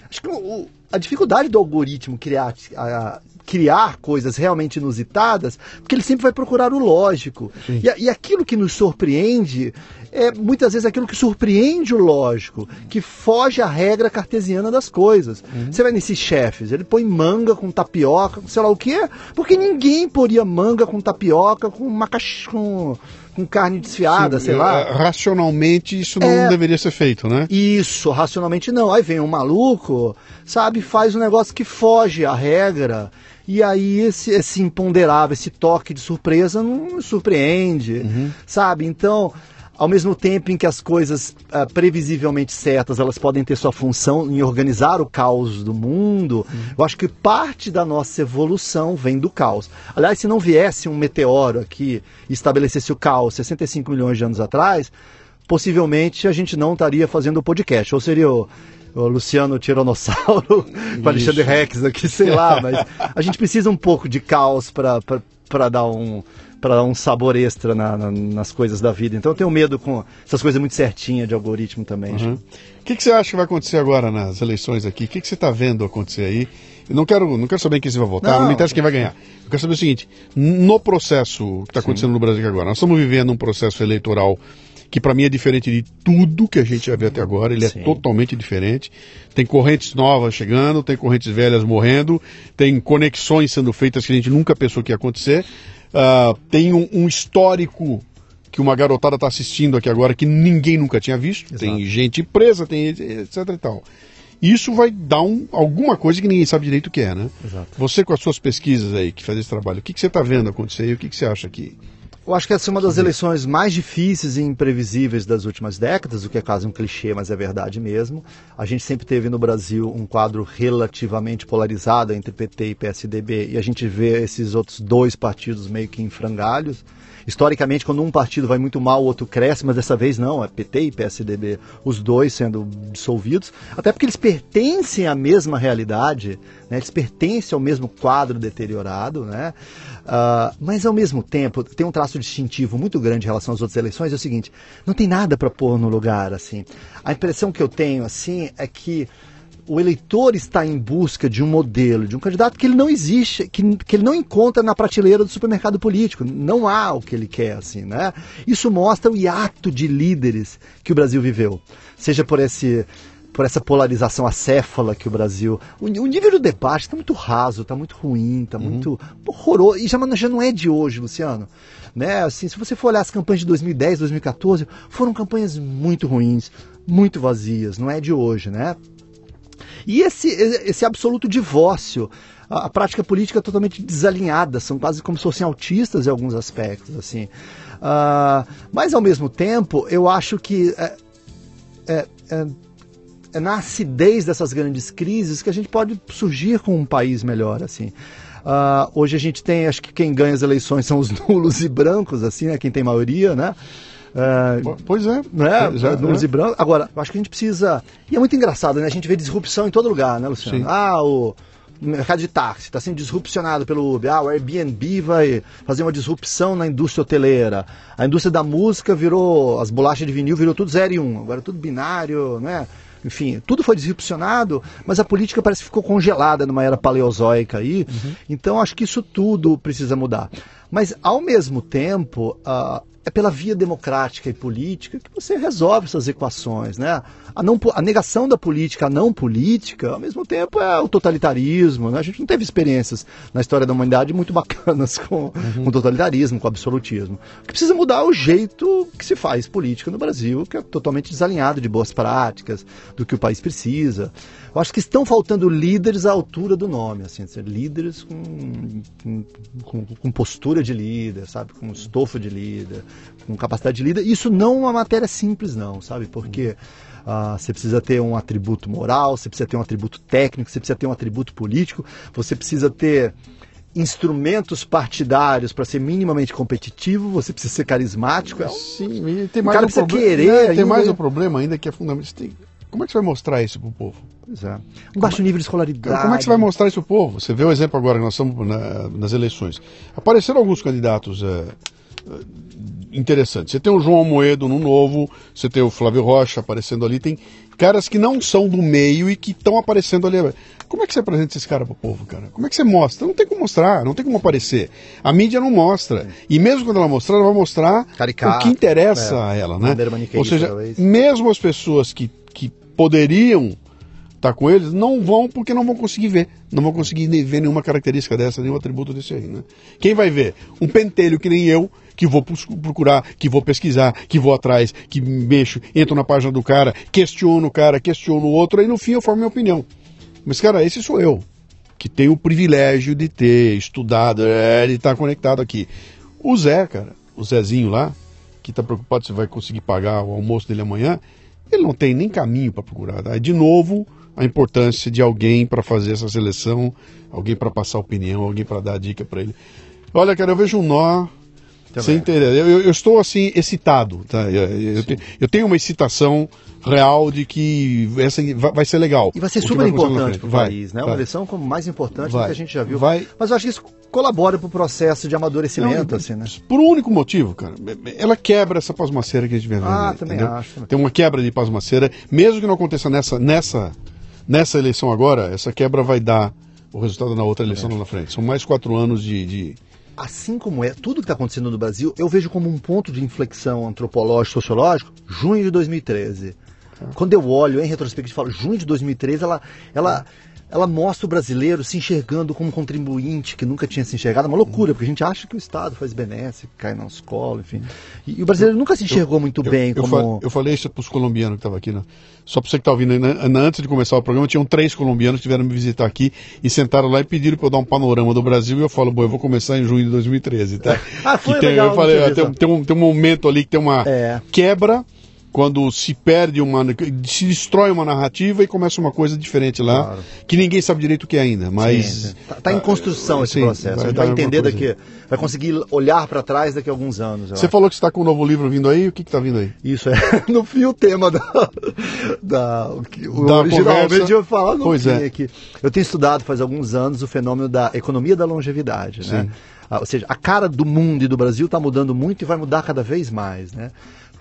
Acho que o, a dificuldade do algoritmo criar, a, criar coisas realmente inusitadas, porque ele sempre vai procurar o lógico. E, e, aquilo que nos surpreende é muitas vezes aquilo que surpreende o lógico, que foge à regra cartesiana das coisas. Uhum. Você vai nesses chefes, ele põe manga com tapioca, sei lá o que, porque ninguém poria manga com tapioca com macaxi, com com carne desfiada, Sim, sei lá. É, racionalmente isso não é, deveria ser feito, né? Isso, racionalmente não. Aí vem um maluco, sabe, faz um negócio que foge à regra. E aí esse, esse imponderável, esse toque de surpresa não surpreende, uhum. sabe? Então, ao mesmo tempo em que as coisas uh, previsivelmente certas elas podem ter sua função em organizar o caos do mundo, uhum. eu acho que parte da nossa evolução vem do caos. Aliás, se não viesse um meteoro aqui e estabelecesse o caos 65 milhões de anos atrás, possivelmente a gente não estaria fazendo o podcast, ou seria o, o Luciano Tiranossauro *laughs* com Alexandre Rex aqui, sei lá, mas a gente precisa um pouco de caos para dar um para dar um sabor extra na, na, nas coisas da vida. Então eu tenho medo com essas coisas muito certinhas de algoritmo também. Uhum. O que, que, você acha que vai acontecer agora nas eleições aqui? O que, que você está vendo acontecer aí? Eu não quero, não quero saber quem você vai votar, não, não me interessa quem vai ganhar. Eu quero saber o seguinte: no processo que está acontecendo no Brasil agora, nós estamos vivendo um processo eleitoral que para mim é diferente de tudo que a gente já viu até agora, ele é Sim. é totalmente diferente. Tem correntes novas chegando, tem correntes velhas morrendo, tem conexões sendo feitas que a gente nunca pensou que ia acontecer. Uh, tem um, um, histórico que uma garotada está assistindo aqui agora que ninguém nunca tinha visto. Exato. Tem gente presa, tem etc e tal. Isso vai dar um, alguma coisa que ninguém sabe direito o que é, né? Exato. Você com as suas pesquisas aí, que faz esse trabalho, o que, que você está vendo acontecer e o que, que você acha que... Eu acho que essa é uma das eleições mais difíceis e imprevisíveis das últimas décadas, o que é quase um clichê, mas é verdade mesmo. A gente sempre teve no Brasil um quadro relativamente polarizado entre PT e PSDB, e a gente vê esses outros dois partidos meio que em frangalhos. Historicamente, quando um partido vai muito mal, o outro cresce, mas dessa vez não, é PT e PSDB, os dois sendo dissolvidos, até porque eles pertencem à mesma realidade, né? eles pertencem ao mesmo quadro deteriorado, né? Uh, mas ao mesmo tempo, tem um traço distintivo muito grande em relação às outras eleições, é o seguinte, não tem nada para pôr no lugar, assim. A impressão que eu tenho, assim, é que o eleitor está em busca de um modelo, de um candidato que ele não existe, que, que ele não encontra na prateleira do supermercado político. Não há o que ele quer, assim, né? Isso mostra o hiato de líderes que o Brasil viveu. Seja por esse por essa polarização acéfala que o Brasil. O, o nível do debate está muito raso, está muito ruim, está uhum. muito horroroso. E já, já não é de hoje, Luciano. Né? Assim, se você for olhar as campanhas de 2010, 2014, foram campanhas muito ruins, muito vazias, não é de hoje, né? E esse, esse absoluto divórcio, a, a prática política é totalmente desalinhada, são quase como se fossem autistas em alguns aspectos, assim. Uh, mas ao mesmo tempo, eu acho que é, é, é, é, na acidez dessas grandes crises que a gente pode surgir com um país melhor, assim. Uh, hoje a gente tem, acho que quem ganha as eleições são os *laughs* nulos e brancos, assim, né? Quem tem maioria, né? Uh, pois é. Né? Pois é, é. e brancos. Agora, eu acho que a gente precisa. E é muito engraçado, né? A gente vê disrupção em todo lugar, né, Luciano? Sim. Ah, o mercado de táxi está sendo disrupcionado pelo Uber. Ah, o Airbnb vai fazer uma disrupção na indústria hoteleira. A indústria da música virou, as bolachas de vinil virou tudo 0 e 1. Um. Agora é tudo binário, né? Enfim, tudo foi disrupcionado, mas a política parece que ficou congelada numa era paleozoica aí. Uhum. Então acho que isso tudo precisa mudar. Mas ao mesmo tempo, uh, é pela via democrática e política que você resolve essas equações, né? A, não, a negação da política, a não política, ao mesmo tempo é o totalitarismo, né? A gente não teve experiências na história da humanidade muito bacanas com, uhum. com totalitarismo, com absolutismo. O que precisa mudar é o jeito que se faz política no Brasil, que é totalmente desalinhado de boas práticas, do que o país precisa. Eu acho que estão faltando líderes à altura do nome, assim, líderes com, com, com postura de líder, sabe? Com estofo de líder, com capacidade de líder. Isso não é uma matéria simples, não, sabe? Porque uh, você precisa ter um atributo moral, você precisa ter um atributo técnico, você precisa ter um atributo político, você precisa ter instrumentos partidários para ser minimamente competitivo, você precisa ser carismático. É Sim, tem mais o cara um precisa querer. Né? Tem mais um problema ainda que é fundamental. Como é que você vai mostrar isso para o povo? Pois é. Um baixo nível de escolaridade. Como é que você vai mostrar isso para o povo? Você vê o exemplo agora que nós estamos na, nas eleições. Apareceram alguns candidatos é, interessante. Você tem o João Moedo no novo, você tem o Flávio Rocha aparecendo ali, tem caras que não são do meio e que estão aparecendo ali. Como é que você apresenta esses caras pro povo, cara? Como é que você mostra? Não tem como mostrar, não tem como aparecer. A mídia não mostra. E mesmo quando ela mostrar, ela vai mostrar Caricato, o que interessa é. a ela, né? Ou seja, talvez. mesmo as pessoas que, que poderiam estar com eles, não vão porque não vão conseguir ver. Não vão conseguir ver nenhuma característica dessa, nenhum atributo desse aí, né? Quem vai ver? Um pentelho que nem eu, que vou procurar, que vou pesquisar, que vou atrás, que mexo, entro na página do cara, questiono o cara, questiono o outro, aí no fim eu formo minha opinião. Mas, cara, esse sou eu, que tenho o privilégio de ter estudado, é, de estar conectado aqui. O Zé, cara, o Zezinho lá, que está preocupado se vai conseguir pagar o almoço dele amanhã, ele não tem nem caminho para procurar. Tá? De novo, a importância de alguém para fazer essa seleção, alguém para passar opinião, alguém para dar dica para ele. Olha, cara, eu vejo um nó. Sem entender. Eu, eu- estou assim excitado, tá? Eu, eu te- eu tenho uma excitação real de que essa vai, vai ser legal. E vai ser super na importante para o Vai, país, né? vai. Uma eleição como mais importante do Vai. que a gente já viu. Vai. Mas eu acho que isso colabora para o processo de amadurecimento, Não, assim, né? Por um único motivo, cara. Ela quebra essa pasmaceira que a gente vê. Ah, né, também entendeu? acho, também. Tem uma quebra de pasmaceira. Mesmo que não aconteça nessa, nessa, nessa eleição agora, essa quebra vai dar o resultado na outra eleição lá na frente. São mais quatro anos de. de- Assim como é tudo que está acontecendo no Brasil, eu vejo como um ponto de inflexão antropológico, sociológico, junho de 2013. Quando eu olho em retrospectiva e falo junho de 2013, ela, ela, ela mostra o brasileiro se enxergando como contribuinte que nunca tinha se enxergado. É uma loucura, porque a gente acha que o Estado faz benéfico, cai na escola, enfim. E, e o brasileiro nunca se enxergou muito eu, bem eu, como. fa- eu falei isso para os colombianos que estavam aqui, né? Só para você que está ouvindo, aí, né? antes de começar o programa, tinham três colombianos que vieram me visitar aqui e sentaram lá e pediram para eu dar um panorama do Brasil. E eu falo, bom, eu vou começar em junho de 2013, tá? *laughs* Ah, foi Que tem, legal, eu falei, ó, tive tem, tem um, tem um momento ali que tem uma É. quebra quando se perde uma. se destrói uma narrativa e começa uma coisa diferente lá, Claro. que ninguém sabe direito o que é ainda. Mas. Sim, tá, em construção esse Sim, processo. vai a gente dar vai entender daqui, vai conseguir olhar para trás daqui a alguns anos. Você acho. falou que você está com um novo livro vindo aí, o que está vindo aí? Isso é, *laughs* no fim, o tema da. da o que- o Da originalmente eu falar no Pois fim é. aqui. Eu tenho estudado faz alguns anos o fenômeno da economia da longevidade, né? Sim. Ah, ou seja, a cara do mundo e do Brasil está mudando muito e vai mudar cada vez mais, né?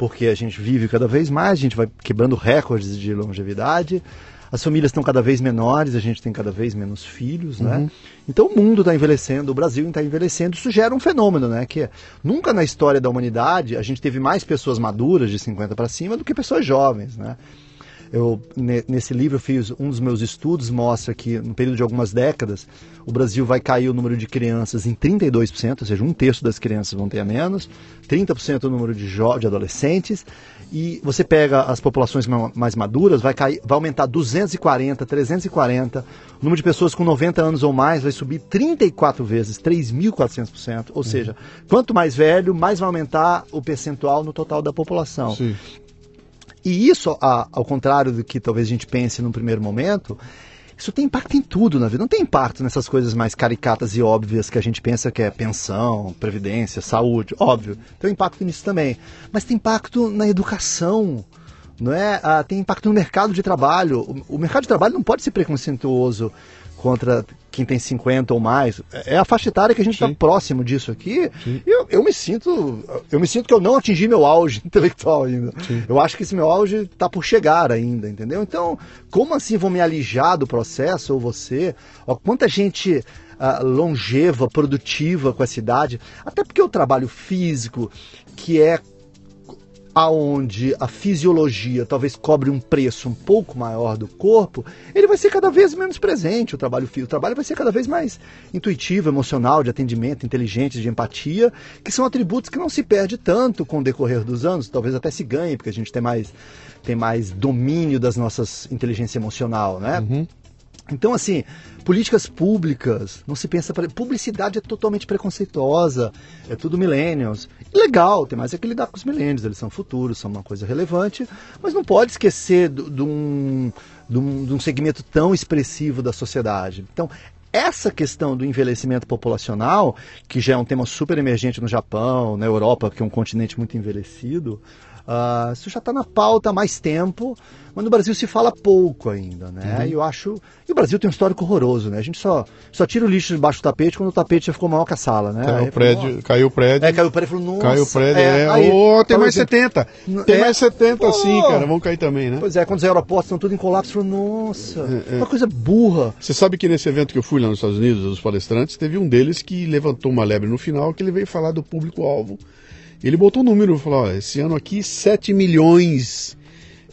Porque a gente vive cada vez mais, a gente vai quebrando recordes de longevidade. As famílias estão cada vez menores, a gente tem cada vez menos filhos, Uhum. né? Então o mundo está envelhecendo, o Brasil está envelhecendo, isso gera um fenômeno, né? Que é, nunca na história da humanidade a gente teve mais pessoas maduras de 50 para cima do que pessoas jovens, né? Eu, ne- nesse livro eu fiz um dos meus estudos mostra que no período de algumas décadas o Brasil vai cair o número de crianças em 32%, ou seja, um terço das crianças vão ter a menos, 30% o número de, de adolescentes e você pega as populações ma- mais maduras vai cair, vai aumentar 240, 340, o número de pessoas com 90 anos ou mais vai subir 34 vezes, 3.400%, ou seja, quanto mais velho, mais vai aumentar o percentual no total da população. Sim. E isso, ao contrário do que talvez a gente pense num primeiro momento, isso tem impacto em tudo na vida. Não tem impacto nessas coisas mais caricatas e óbvias que a gente pensa que é pensão, previdência, saúde, óbvio. Tem impacto nisso também. Mas tem impacto na educação, não é? Ah, tem impacto no mercado de trabalho. O mercado de trabalho não pode ser preconceituoso contra quem tem 50 ou mais. É a faixa etária que a gente está Sim. próximo disso aqui. E eu, eu me sinto. Eu me sinto que eu não atingi meu auge *laughs* intelectual ainda. Eu acho que esse meu auge está por chegar ainda, entendeu? Então, como assim vou me alijar do processo, ou você? Ó, quanta gente ah, longeva, produtiva com essa idade, até porque o trabalho físico, que é aonde a fisiologia talvez cobre um preço um pouco maior do corpo, ele vai ser cada vez menos presente, o trabalho. O trabalho vai ser cada vez mais intuitivo, emocional, de atendimento, inteligente, de empatia, que são atributos que não se perde tanto com o decorrer dos anos, talvez até se ganhe, porque a gente tem mais, tem mais domínio das nossas inteligência emocional, né? Então, assim, políticas públicas, não se pensa. Pra... Publicidade é totalmente preconceituosa, é tudo millennials. Legal, tem mais é que lidar com os millennials, eles são futuros, são uma coisa relevante, mas não pode esquecer de um, um segmento tão expressivo da sociedade. Então, essa questão do envelhecimento populacional, que já é um tema super emergente no Japão, na Europa, que é um continente muito envelhecido, Uh, isso já está na pauta há mais tempo, mas no Brasil se fala pouco ainda, né? Uhum. E eu acho. E o Brasil tem um histórico horroroso, né? A gente só, só tira o lixo debaixo do tapete quando o tapete já ficou maior que a sala, né? Caiu o prédio, falou, caiu o prédio. É, caiu o prédio falou, nossa. Caiu o prédio, é. é. Aí, oh, tem mais 70. Tem é, mais 70 oh, sim, cara. Vão cair também, né? Pois é, quando os aeroportos estão tudo em colapso, falou, nossa, é, é. uma coisa burra. Você sabe que nesse evento que eu fui lá nos Estados Unidos, os palestrantes, teve um deles que levantou uma lebre no final, que ele veio falar do público-alvo. Ele botou um número, falou, ó, esse ano aqui 7 milhões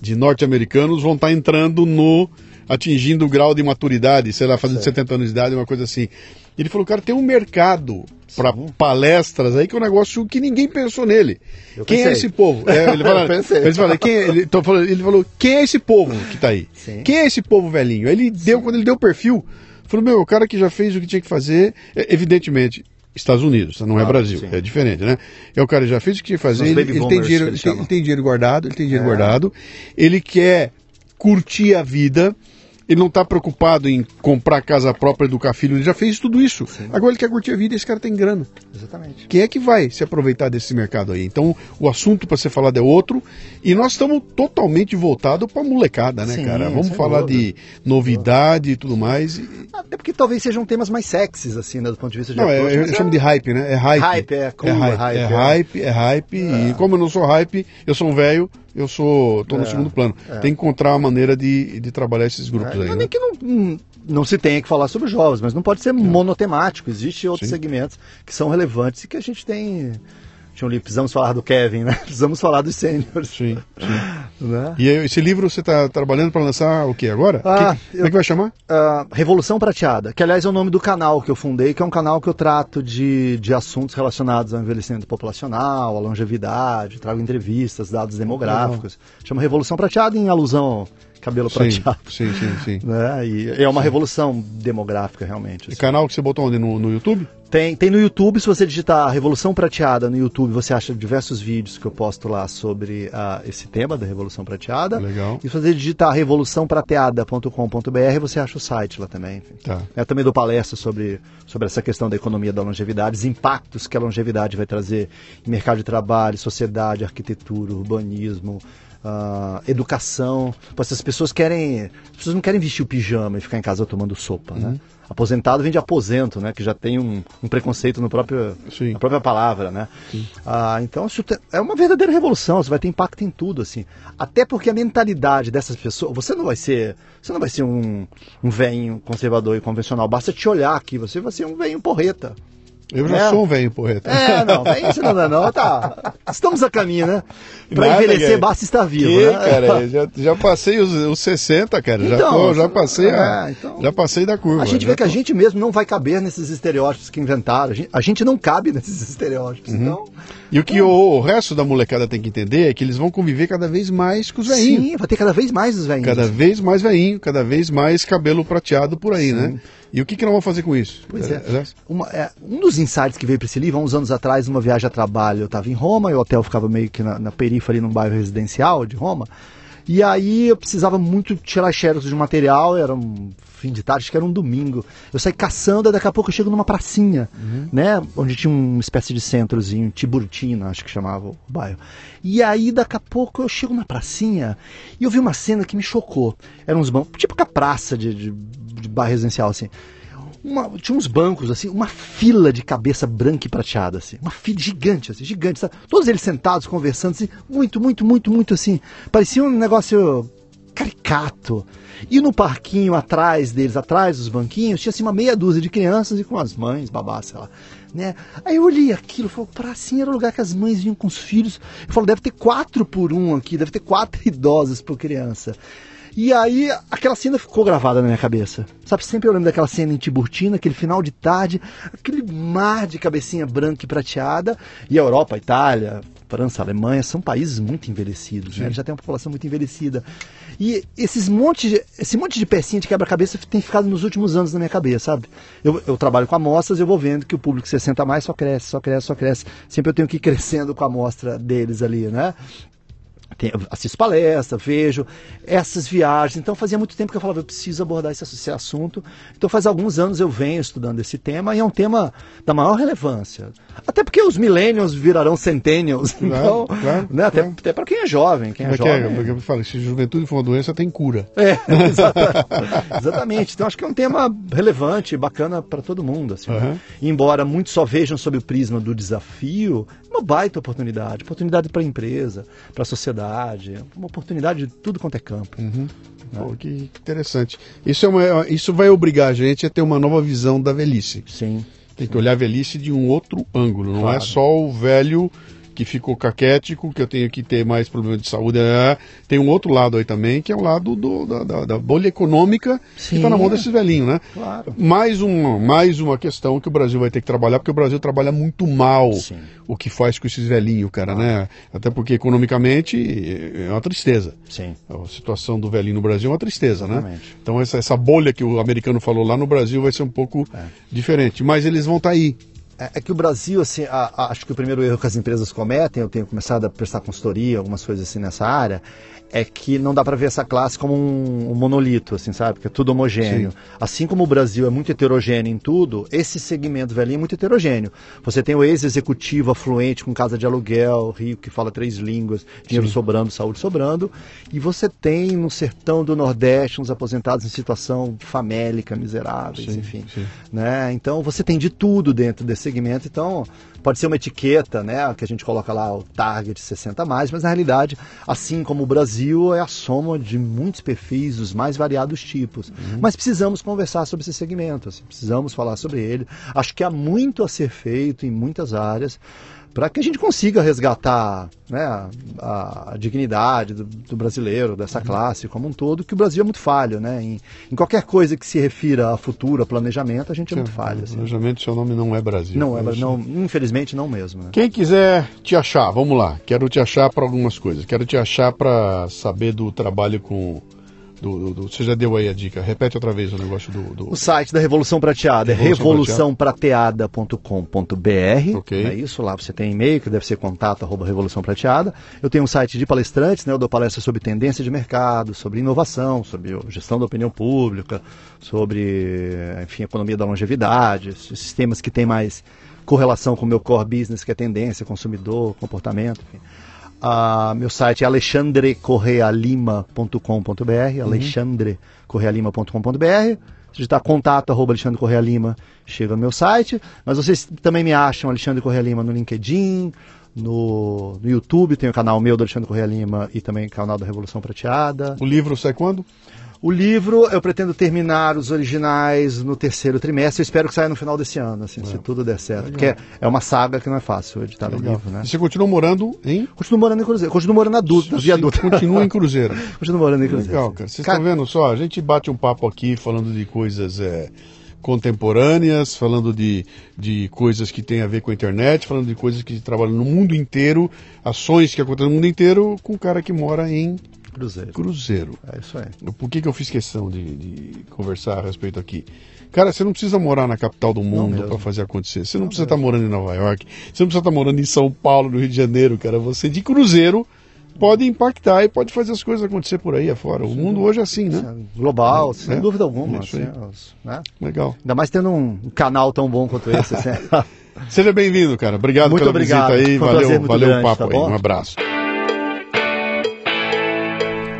de norte-americanos vão estar tá entrando no atingindo o grau de maturidade, sei lá, fazendo certo. 70 anos de idade, uma coisa assim. Ele falou, cara, tem um mercado para palestras aí que é um negócio que ninguém pensou nele. Eu quem é pensei. é esse povo? É, ele, fala, *laughs* ele, fala, quem, é, ele, falando, ele, falou, quem é esse povo que está aí? Sim. Quem é esse povo velhinho? Ele deu, quando ele deu o perfil, falou, meu, o cara que já fez o que tinha que fazer, é, evidentemente, Estados Unidos, não é Brasil, sim. é diferente, né? É o cara já fez o que fazer, ele, ele, tem dinheiro, ele, tem, ele, tem, dinheiro guardado, ele tem dinheiro é. guardado, ele quer curtir a vida, ele não está preocupado em comprar casa própria, educar filho, ele já fez tudo isso. Sim. Agora ele quer curtir a vida e esse cara tem grana. Exatamente. Quem é que vai se aproveitar desse mercado aí? Então, o assunto para ser falado é outro e nós estamos totalmente voltados para molecada, né, Sim, cara? Vamos falar de novidade e tudo mais. Até porque talvez sejam temas mais sexys, assim, né, do ponto de vista de Não, é, eu, eu chamo de hype, né? É hype. Hype, é, cool, é hype. hype é, é hype, é hype. E como eu não sou hype, eu sou um velho, eu sou no é, segundo plano. É. Tem que encontrar uma maneira de, de trabalhar esses grupos é, aí. Não, né? que não, não se tenha que falar sobre jovens, mas não pode ser monotemático. Existem outros Sim. segmentos que são relevantes e que a gente tem tinha precisamos falar do Kevin, né? *laughs* Precisamos falar dos sêniores. Sim, sim. *laughs* Né? E esse livro você está trabalhando para lançar o que agora? Ah, que, como é que vai chamar? Uh, Revolução Prateada, que aliás é o nome do canal que eu fundei, que é um canal que eu trato de, de assuntos relacionados ao envelhecimento populacional, à longevidade, trago entrevistas, dados demográficos. Uhum. Chama Revolução Prateada em alusão cabelo prateado. Sim, sim, sim. *laughs* Né? E é uma sim. revolução demográfica, realmente. Assim. E canal que você botou onde? No, no YouTube? Tem, tem no YouTube, se você digitar Revolução Prateada no YouTube, você acha diversos vídeos que eu posto lá sobre uh, esse tema da Revolução Prateada. Legal. E se você digitar revoluçãoprateada.com.br, você acha o site lá também. Tá. Eu também dou palestra sobre, sobre essa questão da economia da longevidade, os impactos que a longevidade vai trazer em mercado de trabalho, sociedade, arquitetura, urbanismo, uh, educação. Pois as pessoas querem. As pessoas não querem vestir o pijama e ficar em casa tomando sopa, né? uhum. né? Aposentado vem de aposento, né? Que já tem um, um preconceito no próprio, na própria palavra, né? Ah, então é uma verdadeira revolução. Você vai ter impacto em tudo, assim. Até porque a mentalidade dessas pessoas, você não vai ser, você não vai ser um, um velho conservador e convencional. Basta te olhar aqui, você vai ser um velho porreta. Eu já é. sou um velho porreta. É, não, é isso não, não, não, tá. Estamos a caminho, né? Pra Nada, envelhecer, cara. basta estar vivo, que, né? cara, já, já passei os, os 60, cara. Então, já, tô, já passei a, é, então, já passei da curva. A gente vê que a gente mesmo não vai caber nesses estereótipos que inventaram. A gente, a gente não cabe nesses estereótipos. Uhum. Então, e o que o, o, resto da molecada tem que entender é que eles vão conviver cada vez mais com os velhinhos. Sim, vai ter cada vez mais os velhinhos. Cada vez mais velhinho, cada vez mais cabelo prateado por aí, né? Sim. né? E o que, que nós vamos fazer com isso? Pois é. é. Uma, é um dos insights que veio para esse livro, há uns anos atrás, numa viagem a trabalho, eu estava em Roma, e o hotel ficava meio que na, na periferia, num bairro residencial de Roma. E aí eu precisava muito tirar xerox de material, era um fim de tarde, acho que era um domingo. Eu saí caçando, e daqui a pouco eu chego numa pracinha, uhum. né? Onde tinha uma espécie de centrozinho, Tiburtina, acho que chamava o bairro. E aí daqui a pouco eu chego na pracinha e eu vi uma cena que me chocou. Eram uns bancos, tipo a praça de, de, de bairro residencial, assim uma, tinha uns bancos, assim, uma fila de cabeça branca e prateada, assim. Uma fila gigante, assim, gigante. Sabe? Todos eles sentados, conversando, assim, muito, muito, muito, muito, assim. Parecia um negócio caricato. E no parquinho atrás deles, atrás dos banquinhos, tinha assim uma meia dúzia de crianças e com as mães, babás, sei lá. Né? Aí eu olhei aquilo, falei, pracinha era o lugar que as mães vinham com os filhos. Eu falo, deve ter quatro por um aqui, deve ter quatro *laughs* idosos por criança. E aí aquela cena ficou gravada na minha cabeça. Sabe, sempre eu lembro daquela cena em Tiburtina, aquele final de tarde, aquele mar de cabecinha branca e prateada. E a Europa, a Itália, França, Alemanha são países muito envelhecidos, né? Já têm uma população muito envelhecida. E esses monte de, esse monte de pecinha de quebra-cabeça tem ficado nos últimos anos na minha cabeça, sabe? Eu, eu trabalho com amostras, eu vou vendo que o público 60 mais só cresce, só cresce, só cresce. Sempre eu tenho que ir crescendo com a amostra deles ali, né? Tem, assisto palestra, vejo essas viagens. Então fazia muito tempo que eu falava, eu preciso abordar esse, esse, assunto. Então faz alguns anos eu venho estudando esse tema e é um tema da maior relevância. Até porque os millennials virarão centennials. Claro, então, claro, né? Até, claro. até para quem é jovem. Quem é, é jovem. É, porque eu falo, se juventude for uma doença, tem cura. É, *laughs* exatamente. Então acho que é um tema relevante, bacana para todo mundo. Assim, uhum. Embora muitos só vejam sob o prisma do desafio, uma baita oportunidade. Oportunidade para a empresa, para a sociedade, uma oportunidade de tudo quanto é campo. Uhum. Né? Pô, que interessante. Isso, é uma, isso vai obrigar a gente a ter uma nova visão da velhice. Sim. Tem que olhar a velhice de um outro ângulo. Não é claro. é só o velho que ficou caquético, que eu tenho que ter mais problema de saúde. É, tem um outro lado aí também, que é o lado do, da, da, da, bolha econômica Sim, que está na mão desses velhinhos, né? Claro. Mais uma, mais uma questão que o Brasil vai ter que trabalhar, porque o Brasil trabalha muito mal Sim. o que faz com esses velhinhos, cara, né? Até porque economicamente é uma tristeza. Sim. A situação do velhinho no Brasil é uma tristeza, né? Exatamente. né? Então essa, essa bolha que o americano falou lá no Brasil vai ser um pouco é. diferente. Mas eles vão estar tá aí. É, é que o Brasil, assim, a, a, acho que o primeiro erro que as empresas cometem, eu tenho começado a prestar consultoria, algumas coisas assim nessa área, é que não dá para ver essa classe como um, um, monolito, assim, sabe? Que é tudo homogêneo. Sim. Assim como o Brasil é muito heterogêneo em tudo, esse segmento velhinho é muito heterogêneo. Você tem o ex-executivo afluente com casa de aluguel, rico que fala três línguas, dinheiro Sim. sobrando, saúde sobrando, e você tem no sertão do Nordeste uns aposentados em situação famélica, miseráveis, Sim. enfim. Né? Então você tem de tudo dentro desse segmento. Então Pode ser uma etiqueta, né, que a gente coloca lá o target 60 mais, mas na realidade, assim como o Brasil, é a soma de muitos perfis dos mais variados tipos. Uhum. Mas precisamos conversar sobre esse segmento, assim, precisamos falar sobre ele. Acho que há muito a ser feito em muitas áreas para que a gente consiga resgatar né, a, a dignidade do, do, brasileiro, dessa classe como um todo, que o Brasil é muito falho. Né? Em, em qualquer coisa que se refira a futuro, a planejamento, a gente é muito falho. Assim. Planejamento, seu nome não é Brasil. Não é, não, infelizmente não mesmo. Né? Quem quiser te achar, vamos lá. Quero te achar para algumas coisas. Quero te achar para saber do trabalho com do, do, você já deu aí a dica. Repete outra vez o negócio do. do... O site da Revolução Prateada é revoluçãoprateada.com.br. Okay. É isso, lá você tem e-mail que deve ser contato arroba Revolução Prateada. Eu tenho um site de palestrantes, né? Eu dou palestras sobre tendência de mercado, sobre inovação, sobre gestão da opinião pública, sobre enfim, economia da longevidade, sistemas que têm mais correlação com o meu core business, que é tendência, consumidor, comportamento, enfim. Uh, meu site é alexandrecorrealima.com.br, uhum. alexandrecorrealima.com.br. Se digitar contato arroba Alexandre Correia Lima, chega no meu site. Mas vocês também me acham Alexandre Correia Lima no LinkedIn, no, no YouTube, tem o canal meu do Alexandre Correia Lima e também o canal da Revolução Prateada. O livro sai quando? O livro, eu pretendo terminar os originais no terceiro trimestre. Eu espero que saia no final desse ano, assim, é. se tudo der certo. Legal. Porque é uma saga que não é fácil editar o livro, né? E você continua morando em? Continuo morando em Cruzeiro. Continuo morando na Dutra, via. Continua em *laughs* Cruzeiro. continuo morando em Cruzeiro. Legal, cara. Vocês estão vendo só? A gente bate um papo aqui falando de coisas... É contemporâneas, falando de, de coisas que têm a ver com a internet, falando de coisas que trabalham no mundo inteiro, ações que acontecem no mundo inteiro, com um cara que mora em Cruzeiro. Cruzeiro. É isso aí. Por que, que eu fiz questão de, de conversar a respeito aqui? Cara, você não precisa morar na capital do mundo para fazer acontecer. Você não, não precisa estar tá morando em Nova York. Você não precisa estar tá morando em São Paulo, no Rio de Janeiro, cara. Você de Cruzeiro pode impactar e pode fazer as coisas acontecer por aí afora. O mundo hoje é assim, né? É global, é, sem é, dúvida alguma. É assim, né? Legal. Ainda mais tendo um canal tão bom quanto esse. Assim. *laughs* Seja bem-vindo, cara. Obrigado muito pela obrigado. visita aí. valeu, valeu grande, o papo tá aí. Um abraço.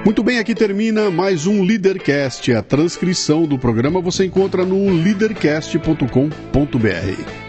Muito bem, aqui termina mais um Leadercast. A transcrição do programa você encontra no leadercast.com.br.